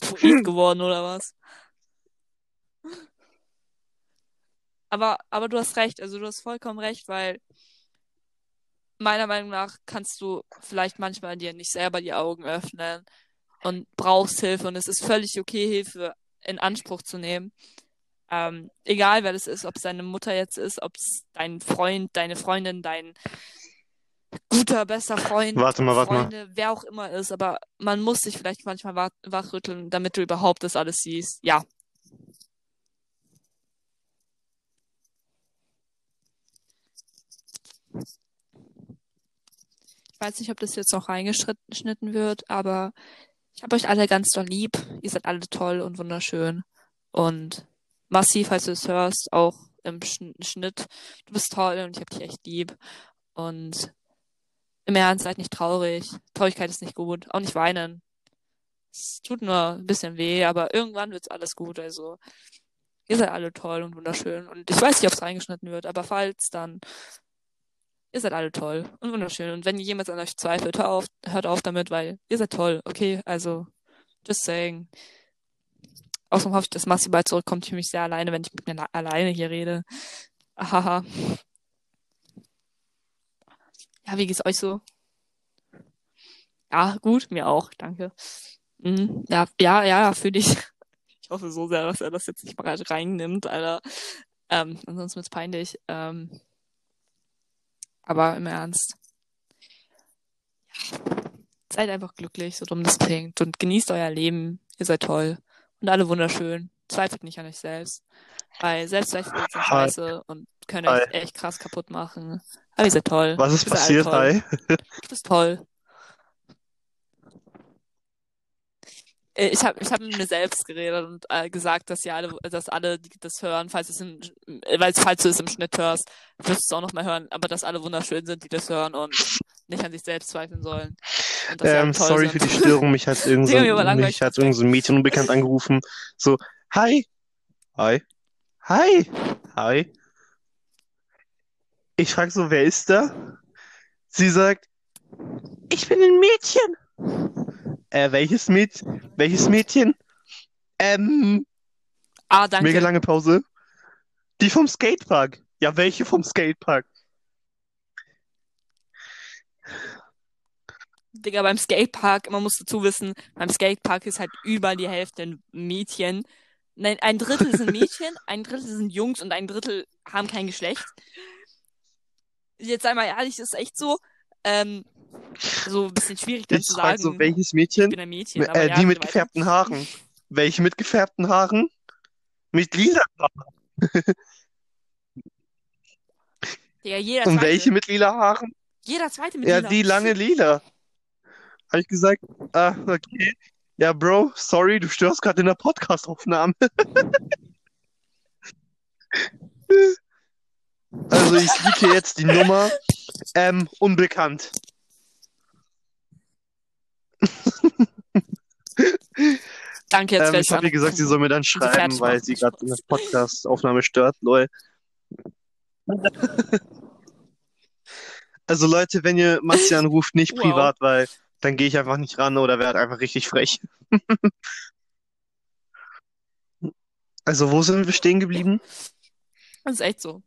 Poet geworden oder was? Aber, aber du hast recht, also du hast vollkommen recht, weil meiner Meinung nach kannst du vielleicht manchmal dir nicht selber die Augen öffnen und brauchst Hilfe und es ist völlig okay, Hilfe in Anspruch zu nehmen. Ähm, egal wer das ist, ob es deine Mutter jetzt ist, ob es dein Freund, deine Freundin, dein guter, bester Freund, Warte mal, warte mal. Freunde, wer auch immer ist, aber man muss sich vielleicht manchmal wach wachrütteln, damit du überhaupt das alles siehst. Ja. Ich weiß nicht, ob das jetzt noch reingeschnitten wird, aber ich habe euch alle ganz doll lieb. Ihr seid alle toll und wunderschön. Und massiv, falls du es hörst, auch im Schn Schnitt. Du bist toll und ich hab dich echt lieb. Und im Ernst, seid nicht traurig. Traurigkeit ist nicht gut. Auch nicht weinen. Es tut nur ein bisschen weh, aber irgendwann wird's alles gut. Also, ihr seid alle toll und wunderschön. Und ich weiß nicht, ob es reingeschnitten wird, aber falls, dann ihr seid alle toll und wunderschön. Und wenn jemand an euch zweifelt, hör auf, hört auf damit, weil ihr seid toll, okay? Also, just saying. Außerdem hoffe ich, dass Massi bald zurückkommt. Ich fühle mich sehr alleine, wenn ich mit mir alleine hier rede. Haha. Ja, wie geht's euch so? Ja, gut, mir auch, danke. Mhm. Ja, ja, ja, fühle ich. Ich hoffe so sehr, dass er das jetzt nicht mal reinnimmt, Alter. Ähm, ansonsten wird's peinlich. Ähm, aber im Ernst. Seid einfach glücklich, so dumm das klingt. Und genießt euer Leben. Ihr seid toll. Und alle wunderschön. Zweifelt nicht an euch selbst. Weil Selbstzweifel sind scheiße und können euch echt krass kaputt machen. Aber ihr seid toll. Was ist passiert? Hi. Du bist toll. Ich habe ich hab mit mir selbst geredet und äh, gesagt, dass ja alle, dass alle, die das hören, falls es im, äh, weil falls du es im Schnitt hörst, wirst du es auch nochmal hören, aber dass alle wunderschön sind, die das hören und nicht an sich selbst zweifeln sollen. Ähm, sorry sind. für die Störung. Mich hat irgend so, mich hat irgend so ein Mädchen unbekannt angerufen. So, hi. Hi. Hi. Hi. Ich frage so, wer ist da? Sie sagt, ich bin ein Mädchen. Äh, welches Mädchen? Welches Mädchen? Ähm, Ah, danke. mega lange Pause. Die vom Skatepark. Ja, welche vom Skatepark? Digga, beim Skatepark, man muss dazu wissen, beim Skatepark ist halt überall die Hälfte ein Mädchen. Nein, ein Drittel sind Mädchen, ein Drittel sind Jungs und ein Drittel haben kein Geschlecht. Jetzt sei mal ehrlich, ist echt so, ähm, so ein bisschen schwierig dann Ich zu sagen, so, welches ich Mädchen? bin ein Mädchen, Äh, ja, die mit gefärbten Haaren. Welche mit gefärbten Haaren? Mit lila Haaren. Digga, jeder Und zweite, welche mit lila Haaren? jeder zweite mit Ja, lila. die lange lila. Habe ich gesagt, ah, okay. Ja, Bro, sorry, du störst gerade in der Podcast-Aufnahme. Also ich liege jetzt die Nummer ähm, unbekannt. Danke, jetzt Ähm, ich habe ihr gesagt, sie soll mir dann schreiben, weil sie gerade in der Podcast-Aufnahme stört, lol. Also Leute, wenn ihr Massi anruft, nicht Wow. privat, weil dann gehe ich einfach nicht ran oder werde einfach richtig frech. Also wo sind wir stehen geblieben? Das ist echt so.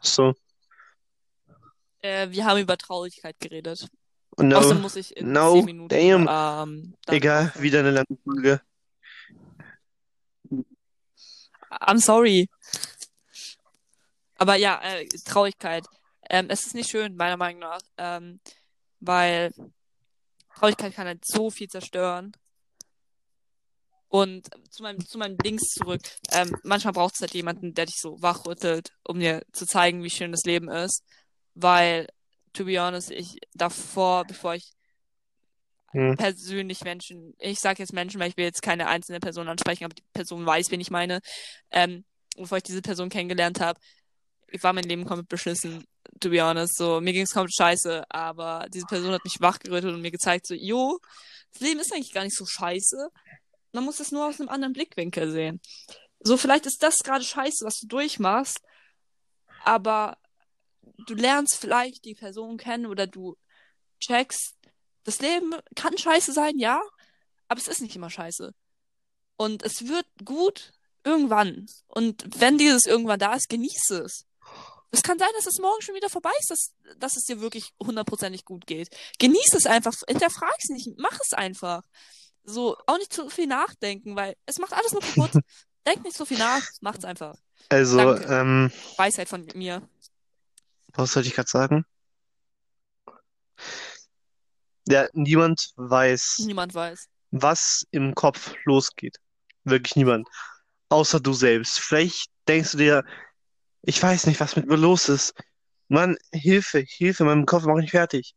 So. Äh, wir haben über Traurigkeit geredet. No, Außerdem muss ich in no, 10 Minuten damn. ähm, Egal, wieder eine lange Folge. I'm sorry. Aber ja, äh, Traurigkeit. Ähm, es ist nicht schön, meiner Meinung nach, ähm, weil Traurigkeit kann halt so viel zerstören. Und zu meinem, zu meinem Dings zurück. Ähm, manchmal braucht es halt jemanden, der dich so wachrüttelt, um dir zu zeigen, wie schön das Leben ist. Weil, to be honest, ich davor, bevor ich Hm. persönlich Menschen, ich sage jetzt Menschen, weil ich will jetzt keine einzelne Person ansprechen, aber die Person weiß, wen ich meine. Ähm, bevor ich diese Person kennengelernt habe, war mein Leben komplett beschissen, to be honest. So, mir ging es komplett scheiße, aber diese Person hat mich wachgerüttelt und mir gezeigt, so, jo, das Leben ist eigentlich gar nicht so scheiße. Man muss es nur aus einem anderen Blickwinkel sehen. So, vielleicht ist das gerade scheiße, was du durchmachst, aber du lernst vielleicht die Person kennen oder du checkst, das Leben kann scheiße sein, ja, aber es ist nicht immer scheiße. Und es wird gut irgendwann. Und wenn dieses irgendwann da ist, genieße es. Es kann sein, dass es morgen schon wieder vorbei ist, dass, dass es dir wirklich hundertprozentig gut geht. Genieß es einfach, hinterfrag es nicht, mach es einfach. So, auch nicht zu viel nachdenken, weil es macht alles nur kaputt. Denk nicht so viel nach, macht's einfach. Also, Danke. ähm, Weisheit von mir. Was sollte ich gerade sagen? Ja, niemand weiß, Niemand weiß. was im Kopf losgeht. Wirklich niemand. Außer du selbst. Vielleicht denkst du dir, ich weiß nicht, was mit mir los ist. Mann, Hilfe, Hilfe, mein Kopf macht nicht fertig.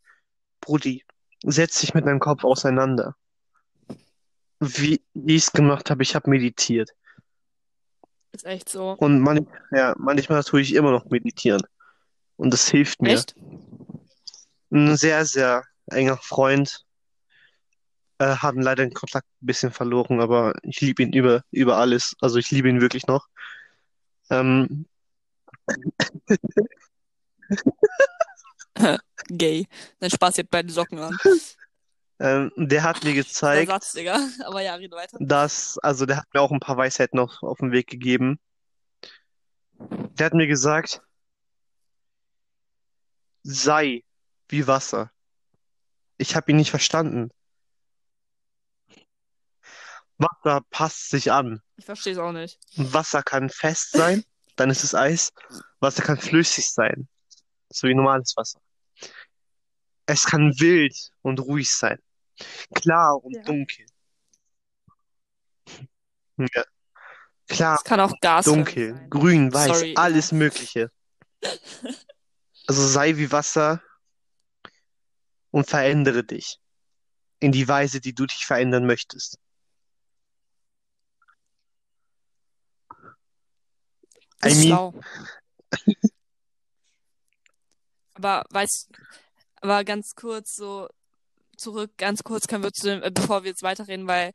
Brudi, setz dich mit deinem Kopf auseinander. Wie, ich es gemacht habe, ich habe meditiert. Ist echt so. Und man, ja, manchmal tue ich immer noch meditieren. Und das hilft mir. Echt? Ein sehr, sehr enger Freund. Äh, haben leider den Kontakt ein bisschen verloren, aber ich liebe ihn über, über alles. Also ich liebe ihn wirklich noch. Ähm, Gay. Dein Spaß, ihr habt beide Socken an. ähm, der hat mir Der gezeigt, Satz, Digga. Aber ja, rede weiter. dass, also der hat mir auch ein paar Weisheiten noch auf den Weg gegeben. Der hat mir gesagt, sei wie Wasser. Ich habe ihn nicht verstanden. Wasser passt sich an. Ich verstehe es auch nicht. Wasser kann fest sein, dann ist es Eis. Wasser kann flüssig sein, so wie normales Wasser. Es kann wild und ruhig sein, klar und Ja. dunkel. Ja. Klar, Es kann auch Gas dunkel, sein. grün, weiß, Sorry, alles Mögliche. Also sei wie Wasser und verändere dich in die Weise, die du dich verändern möchtest. I Ist mean, schlau. Aber weißt, aber ganz kurz so zurück, ganz kurz können wir zu dem, äh, bevor wir jetzt weiterreden, weil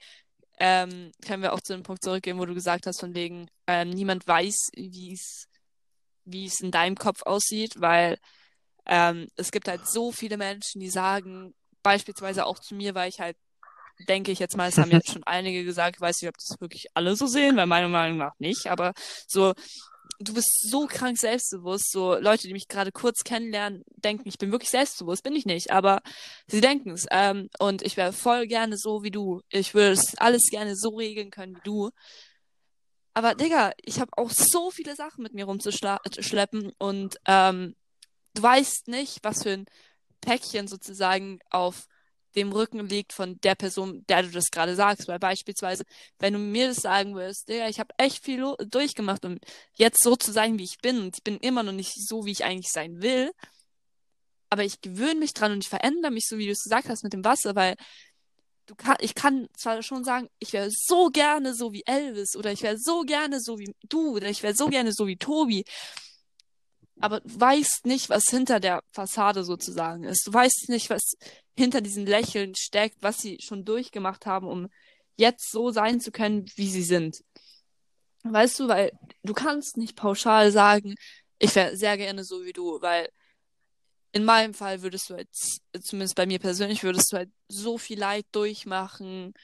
ähm, können wir auch zu dem Punkt zurückgehen, wo du gesagt hast, von wegen, ähm, niemand weiß, wie es, wie es in deinem Kopf aussieht, weil ähm, es gibt halt so viele Menschen, die sagen, beispielsweise auch zu mir, weil ich halt, denke ich jetzt mal, es haben jetzt schon einige gesagt, ich weiß nicht, ob das wirklich alle so sehen, weil meiner Meinung nach nicht, aber so, du bist so krank selbstbewusst, so Leute, die mich gerade kurz kennenlernen, denken, ich bin wirklich selbstbewusst, bin ich nicht, aber sie denken es. Ähm, und ich wäre voll gerne so wie du. Ich würde es alles gerne so regeln können wie du. Aber Digga, ich habe auch so viele Sachen mit mir rumzuschleppen und ähm, du weißt nicht, was für ein Päckchen sozusagen auf dem Rücken liegt von der Person, der du das gerade sagst. Weil beispielsweise, wenn du mir das sagen würdest, Digga, ich habe echt viel durchgemacht, um jetzt so zu sein, wie ich bin. Und ich bin immer noch nicht so, wie ich eigentlich sein will. Aber ich gewöhne mich dran und ich verändere mich, so wie du es gesagt hast mit dem Wasser, weil du kann, ich kann zwar schon sagen, ich wäre so gerne so wie Elvis oder ich wäre so gerne so wie du oder ich wäre so gerne so wie Tobi. Aber du weißt nicht, was hinter der Fassade sozusagen ist. Du weißt nicht, was hinter diesen Lächeln steckt, was sie schon durchgemacht haben, um jetzt so sein zu können, wie sie sind. Weißt du, weil du kannst nicht pauschal sagen, ich wäre sehr gerne so wie du, weil in meinem Fall würdest du jetzt, zumindest bei mir persönlich, würdest du halt so viel Leid durchmachen,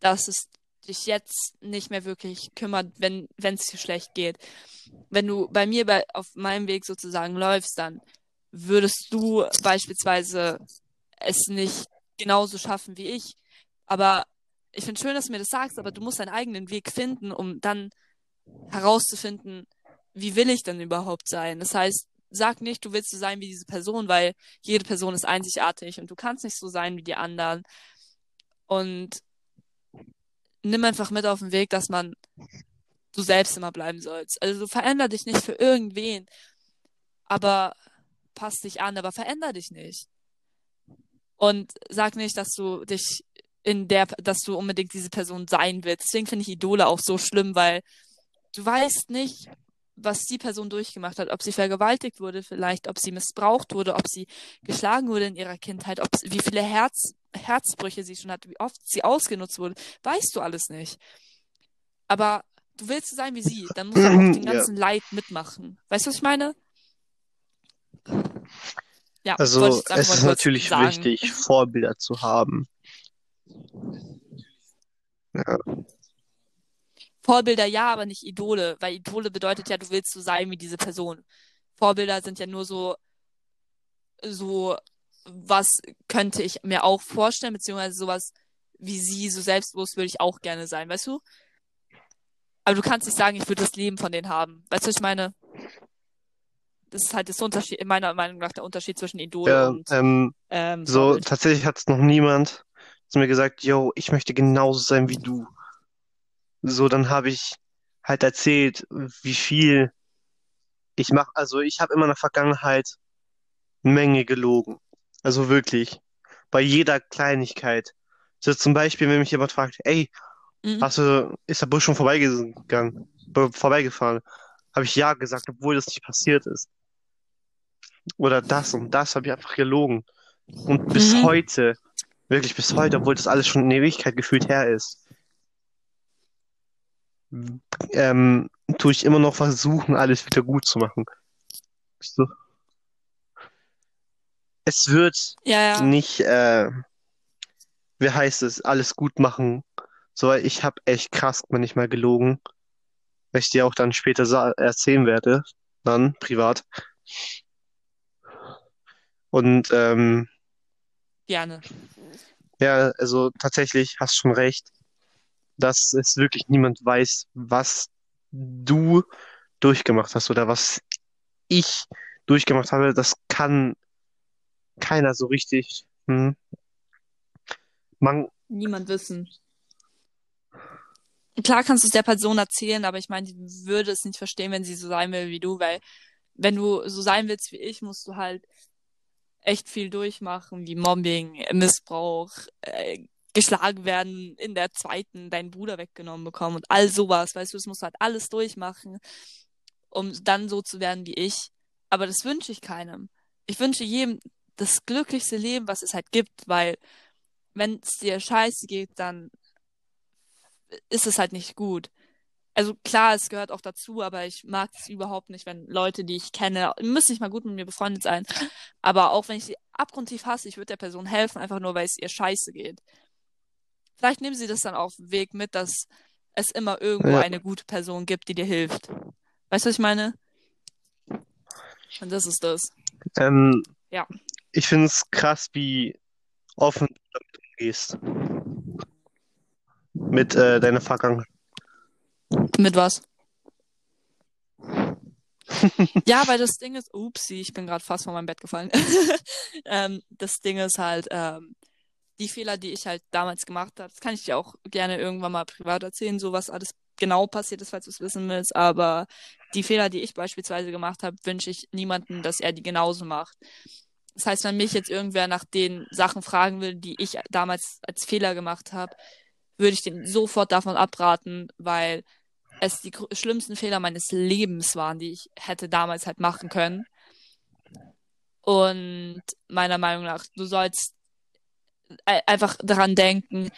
dass es dich jetzt nicht mehr wirklich kümmert, wenn wenn es dir schlecht geht. Wenn du bei mir bei, auf meinem Weg sozusagen läufst, dann würdest du beispielsweise es nicht genauso schaffen wie ich. Aber ich finde schön, dass du mir das sagst, aber du musst deinen eigenen Weg finden, um dann herauszufinden, wie will ich denn überhaupt sein? Das heißt, sag nicht, du willst so sein wie diese Person, weil jede Person ist einzigartig und du kannst nicht so sein wie die anderen. Und nimm einfach mit auf den Weg, dass man du selbst immer bleiben sollst. Also veränder dich nicht für irgendwen, aber pass dich an, aber veränder dich nicht. Und sag nicht, dass du dich in der, dass du unbedingt diese Person sein willst. Deswegen finde ich Idole auch so schlimm, weil du weißt nicht, was die Person durchgemacht hat, ob sie vergewaltigt wurde vielleicht, ob sie missbraucht wurde, ob sie geschlagen wurde in ihrer Kindheit, ob wie viele Herz, Herzbrüche sie schon hatte, wie oft sie ausgenutzt wurde, weißt du alles nicht. Aber du willst so sein wie sie, dann musst du auch den ganzen ja. Leid mitmachen. Weißt du, was ich meine? Ja, also es ist natürlich sagen. wichtig, Vorbilder zu haben. Ja. Vorbilder ja, aber nicht Idole, weil Idole bedeutet ja, du willst so sein wie diese Person. Vorbilder sind ja nur so, so, was könnte ich mir auch vorstellen, beziehungsweise sowas wie sie, so selbstbewusst würde ich auch gerne sein, weißt du? Aber du kannst nicht sagen, ich würde das Leben von denen haben. Weißt du, ich meine? Das ist halt das Unterschied, meiner Meinung nach der Unterschied zwischen Idol ja, und ähm, ähm, so Vorbild. tatsächlich hat es noch niemand zu mir gesagt, yo, ich möchte genauso sein wie du. So, dann habe ich halt erzählt, wie viel ich mache. Also ich habe immer in der Vergangenheit eine Menge gelogen. Also wirklich. Bei jeder Kleinigkeit. So zum Beispiel, wenn mich jemand fragt, ey, mhm. hast du, ist der Bus schon vorbeigegangen, vorbeigefahren? Habe ich ja gesagt, obwohl das nicht passiert ist. Oder das und das habe ich einfach gelogen. Und bis mhm. heute, wirklich bis heute, obwohl das alles schon in Ewigkeit gefühlt her ist, ähm, tue ich immer noch versuchen, alles wieder gut zu machen. So. Es wird ja, ja. nicht, äh, wie heißt es, alles gut machen. So, ich habe echt krass manchmal gelogen, weil ich dir auch dann später erzählen werde, dann privat. Und ähm, gerne. Ja, also tatsächlich hast schon recht dass es wirklich niemand weiß, was du durchgemacht hast oder was ich durchgemacht habe. Das kann keiner so richtig. Hm. Man, Niemand wissen. Klar kannst du es der Person erzählen, aber ich meine, die würde es nicht verstehen, wenn sie so sein will wie du, weil wenn du so sein willst wie ich, musst du halt echt viel durchmachen, wie Mobbing, Missbrauch, äh, geschlagen werden, in der zweiten deinen Bruder weggenommen bekommen und all sowas, weißt du, das musst du halt alles durchmachen, um dann so zu werden wie ich. Aber das wünsche ich keinem. Ich wünsche jedem das glücklichste Leben, was es halt gibt, weil wenn es dir scheiße geht, dann ist es halt nicht gut. Also klar, es gehört auch dazu, aber ich mag es überhaupt nicht, wenn Leute, die ich kenne, müssen nicht mal gut mit mir befreundet sein, aber auch wenn ich sie abgrundtief hasse, ich würde der Person helfen, einfach nur, weil es ihr scheiße geht. Vielleicht nehmen sie das dann auf den Weg mit, dass es immer irgendwo ja. eine gute Person gibt, die dir hilft. Weißt du, was ich meine? Und das ist das. Ähm, ja. Ich finde es krass, wie offen du damit umgehst. Mit äh, deiner Vergangenheit. Mit was? ja, weil das Ding ist, upsie, ich bin gerade fast von meinem Bett gefallen. ähm, das Ding ist halt, ähm, die Fehler, die ich halt damals gemacht habe, das kann ich dir auch gerne irgendwann mal privat erzählen, so was alles genau passiert ist, falls du es wissen willst. Aber die Fehler, die ich beispielsweise gemacht habe, wünsche ich niemandem, dass er die genauso macht. Das heißt, wenn mich jetzt irgendwer nach den Sachen fragen will, die ich damals als Fehler gemacht habe, würde ich den sofort davon abraten, weil es die schlimmsten Fehler meines Lebens waren, die ich hätte damals halt machen können. Und meiner Meinung nach, du sollst einfach daran denken,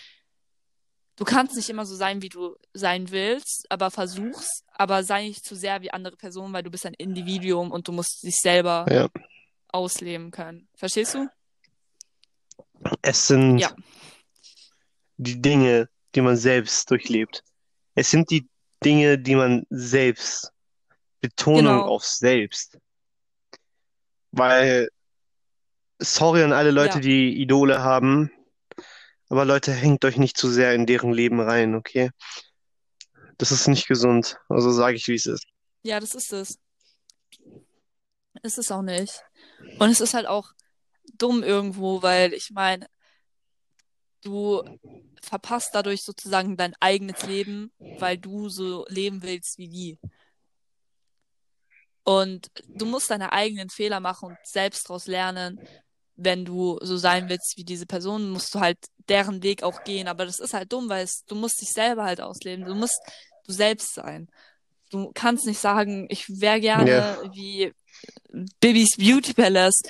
du kannst nicht immer so sein, wie du sein willst, aber versuch's, aber sei nicht zu sehr wie andere Personen, weil du bist ein Individuum und du musst dich selber ja. ausleben können. Verstehst du? Es sind ja. die Dinge, die man selbst durchlebt. Es sind die Dinge, die man selbst, Betonung Genau. auf selbst. Weil, sorry an alle Leute, Ja. die Idole haben, aber Leute, hängt euch nicht zu sehr in deren Leben rein, okay? Das ist nicht gesund. Also sage ich, wie es ist. Ja, das ist es. Ist es auch nicht. Und es ist halt auch dumm irgendwo, weil ich meine, du verpasst dadurch sozusagen dein eigenes Leben, weil du so leben willst wie die. Und du musst deine eigenen Fehler machen und selbst daraus lernen. Wenn du so sein willst wie diese Person, musst du halt deren Weg auch gehen. Aber das ist halt dumm, weil es, du musst dich selber halt ausleben. Du musst du selbst sein. Du kannst nicht sagen, ich wäre gerne Ja. wie Bibis Beauty Palace,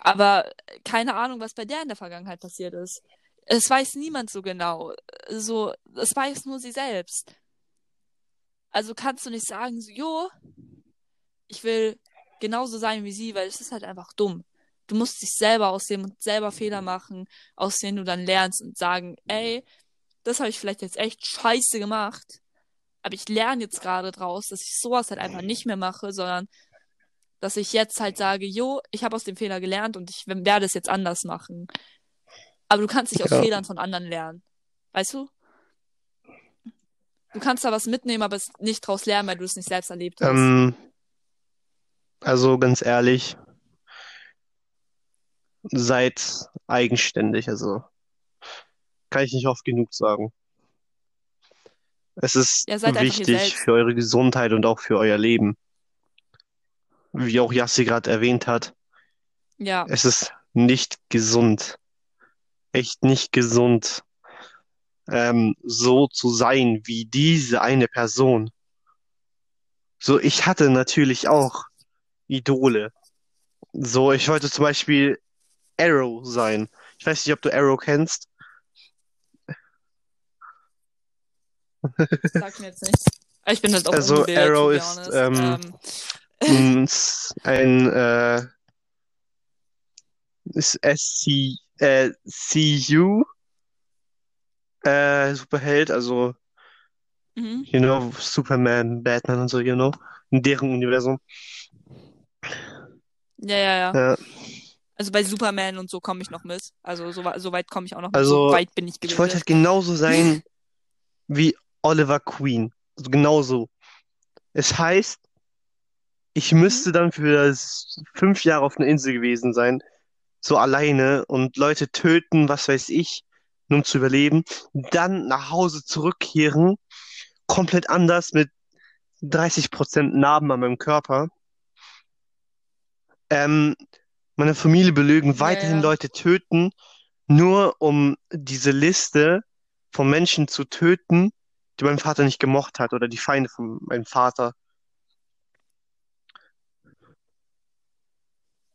aber keine Ahnung, was bei der in der Vergangenheit passiert ist. Es weiß niemand so genau. So, es weiß nur sie selbst. Also kannst du nicht sagen, so, jo, ich will genauso sein wie sie, weil es ist halt einfach dumm. Du musst dich selber aussehen und selber Fehler machen, aus denen du dann lernst und sagen, ey, das habe ich vielleicht jetzt echt scheiße gemacht, aber ich lerne jetzt gerade draus, dass ich sowas halt einfach nicht mehr mache, sondern dass ich jetzt halt sage, jo, ich habe aus dem Fehler gelernt und ich werde es jetzt anders machen. Aber du kannst nicht aus Ja. Fehlern von anderen lernen. Weißt du? Du kannst da was mitnehmen, aber es nicht draus lernen, weil du es nicht selbst erlebt hast. Ähm, also ganz ehrlich, seid eigenständig. Also kann ich nicht oft genug sagen. Es ist Ja, wichtig für eure Gesundheit und auch für euer Leben. Wie auch Yassi gerade erwähnt hat, Ja, es ist nicht gesund. Echt nicht gesund, ähm, so zu sein wie diese eine Person. So, ich hatte natürlich auch Idole. So, ich wollte zum Beispiel Arrow sein. Ich weiß nicht, ob du Arrow kennst. sag mir jetzt nichts. Ich bin halt auch Also, Arrow ist, ähm, Ähm, ein äh, ist SC, äh, CU äh, Superheld, also mhm. you know, Superman, Batman und so, you know, in deren Universum. Ja, ja, ja. Ja, Also bei Superman und so komme ich noch mit. Also so, so weit komme ich auch noch mit. Also, So weit bin ich ich wollte halt genauso sein wie Oliver Queen. Also genauso. Es heißt, ich müsste dann für fünf Jahre auf einer Insel gewesen sein, so alleine und Leute töten, was weiß ich, nur um zu überleben, dann nach Hause zurückkehren, komplett anders mit 30% Narben an meinem Körper, ähm, meine Familie belügen, Ja, weiterhin ja. Leute töten, nur um diese Liste von Menschen zu töten, die mein Vater nicht gemocht hat oder die Feinde von meinem Vater.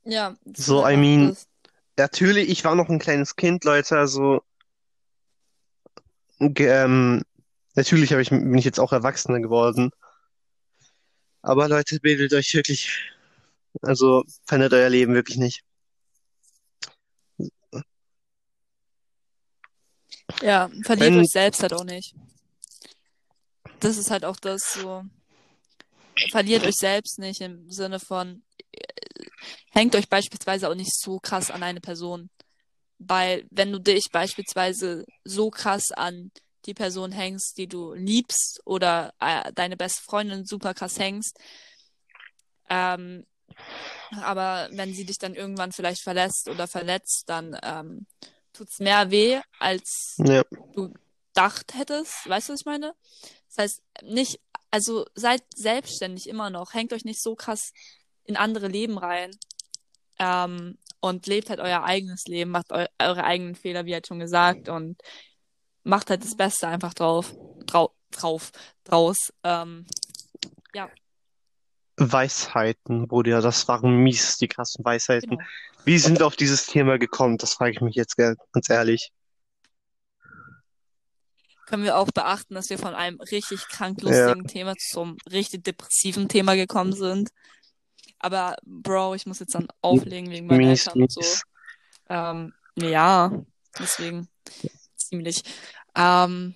Ja, So, I mean. Natürlich, ich war noch ein kleines Kind, Leute, also ähm, natürlich ich, bin ich jetzt auch Erwachsener geworden. Aber Leute, bildet euch wirklich, also verändert euer Leben wirklich nicht. Ja, verliert Wenn- euch selbst halt auch nicht. Das ist halt auch das so. Verliert euch selbst nicht im Sinne von, äh, hängt euch beispielsweise auch nicht so krass an eine Person. Weil, wenn du dich beispielsweise so krass an die Person hängst, die du liebst, oder äh, deine beste Freundin super krass hängst, ähm, aber wenn sie dich dann irgendwann vielleicht verlässt oder verletzt, dann ähm, tut's mehr weh, als Ja, du gedacht hättest. Weißt du, was ich meine? Das heißt, nicht, also seid selbstständig immer noch. Hängt euch nicht so krass in andere Leben rein. Ähm, und lebt halt euer eigenes Leben, macht eu eure eigenen Fehler, wie halt schon gesagt, und macht halt das Beste einfach drauf, drau drauf, draus. Ähm, Weisheiten, Bruder, das waren mies, die krassen Weisheiten. genau. Wie sind wir auf dieses Thema gekommen? Das frage ich mich jetzt ganz ehrlich. Können wir auch beachten, dass wir von einem richtig krank lustigen Thema zum richtig depressiven Thema gekommen sind. Aber Bro, ich muss jetzt dann auflegen wegen meinen Mies, Eltern und so. Ähm, ja, deswegen ziemlich. Ähm,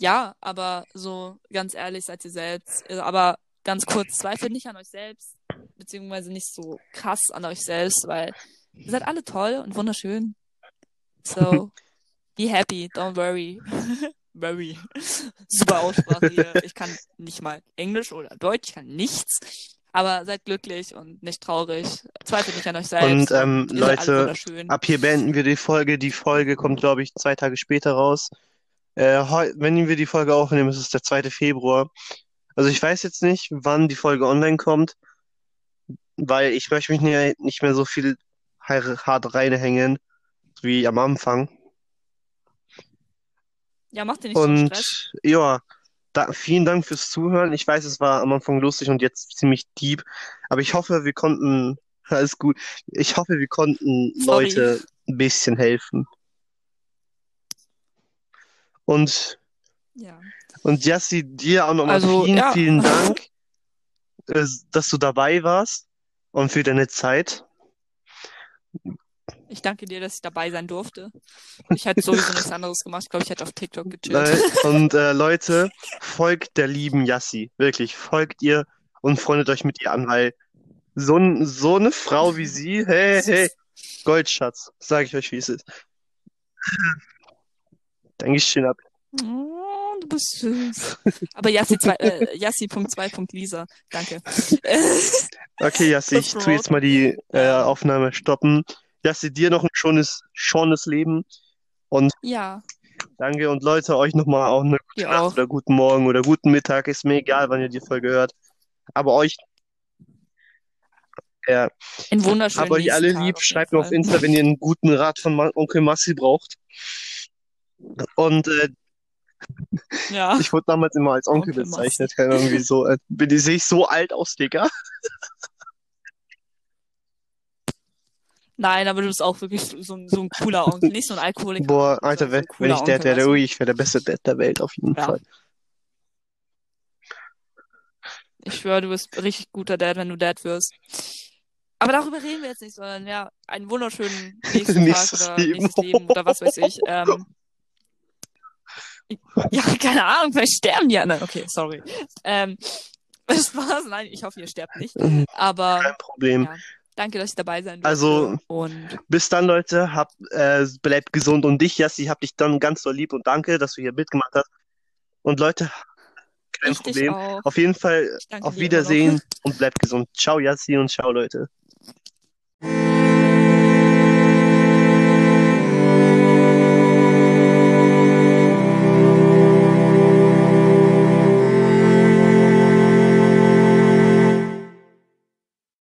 Ja, aber so ganz ehrlich, seid ihr selbst. Äh, Aber ganz kurz, zweifelt nicht an euch selbst, beziehungsweise nicht so krass an euch selbst, weil ihr seid alle toll und wunderschön. So, be happy, don't worry. worry. Super Aussprache hier. Ich kann nicht mal Englisch oder Deutsch, ich kann nichts. Aber seid glücklich und nicht traurig. Zweifelt nicht an euch selbst. Und ähm, Leute, ab hier beenden wir die Folge. Die Folge kommt, glaube ich, zwei Tage später raus. Äh, wenn wir die Folge aufnehmen, ist es der 2. Februar. Also ich weiß jetzt nicht, wann die Folge online kommt, weil ich möchte mich nicht mehr so viel hart reinhängen wie am Anfang. Ja, macht dir nicht so einen Stress. Und ja, da, vielen Dank fürs Zuhören. Ich weiß, es war am Anfang lustig und jetzt ziemlich deep, aber ich hoffe, wir konnten, alles gut. Ich hoffe, wir konnten Sorry. Leute ein bisschen helfen. Und, Ja. Und Jassi, dir auch nochmal Also, vielen, ja. vielen Dank, äh, dass du dabei warst und für deine Zeit. Ich danke dir, dass ich dabei sein durfte. Ich hätte sowieso nichts anderes gemacht. Ich glaube, ich hätte auf TikTok gechillt. Äh, und äh, Leute, folgt der lieben Yassi. Wirklich, folgt ihr und freundet euch mit ihr an, weil so, so eine Frau wie sie, hey, hey, Goldschatz, sage ich euch, wie es ist. Dankeschön ab. Oh, du bist süß. Aber Yassi, zwei, äh, Yassi.2.Lisa. Danke. Okay, Yassi, ich tue jetzt mal die äh. Aufnahme stoppen. Yassi, dir noch ein schönes, schönes Leben und ja, danke. Und Leute, euch nochmal auch eine gute Nacht auch. oder guten Morgen oder guten Mittag, ist mir egal, wann ihr die Folge hört. Aber euch, ja, Einen wunderschönen hab euch alle Tag lieb. auf Schreibt mir auf. Insta, wenn ihr einen guten Rat von Onkel Massi braucht. Und äh, Ja. ich wurde damals immer als Onkel Onkel bezeichnet. Keine Ahnung, wieso. Äh, bin ich, sehe ich so alt aus, Digga? Nein, aber du bist auch wirklich so, ein- so ein cooler Onkel. Nicht so ein Alkoholiker. Boah, Alter, so wenn, wenn ich Dad wäre, ich wäre der beste Dad der Welt, auf jeden Ja. Fall. Ich schwöre, du bist ein richtig guter Dad, wenn du Dad wirst. Aber darüber reden wir jetzt nicht, sondern ja, einen wunderschönen nächsten Tag Nächstes oder Leben. nächstes Leben oder was weiß ich. Ähm, ja, keine Ahnung, vielleicht sterben die anderen. Okay, sorry. Ähm, Spaß, nein, ich hoffe, ihr sterbt nicht. Aber Kein Problem. ja, danke, dass ich dabei sein durfte. Also- und Bis dann, Leute. Hab, äh, bleibt gesund. Und dich, Jassi, hab dich dann ganz doll lieb und danke, dass du hier mitgemacht hast. Und Leute, kein Problem. Auf jeden Fall auf. Wiedersehen und bleibt gesund. Ciao, Jassi und ciao, Leute.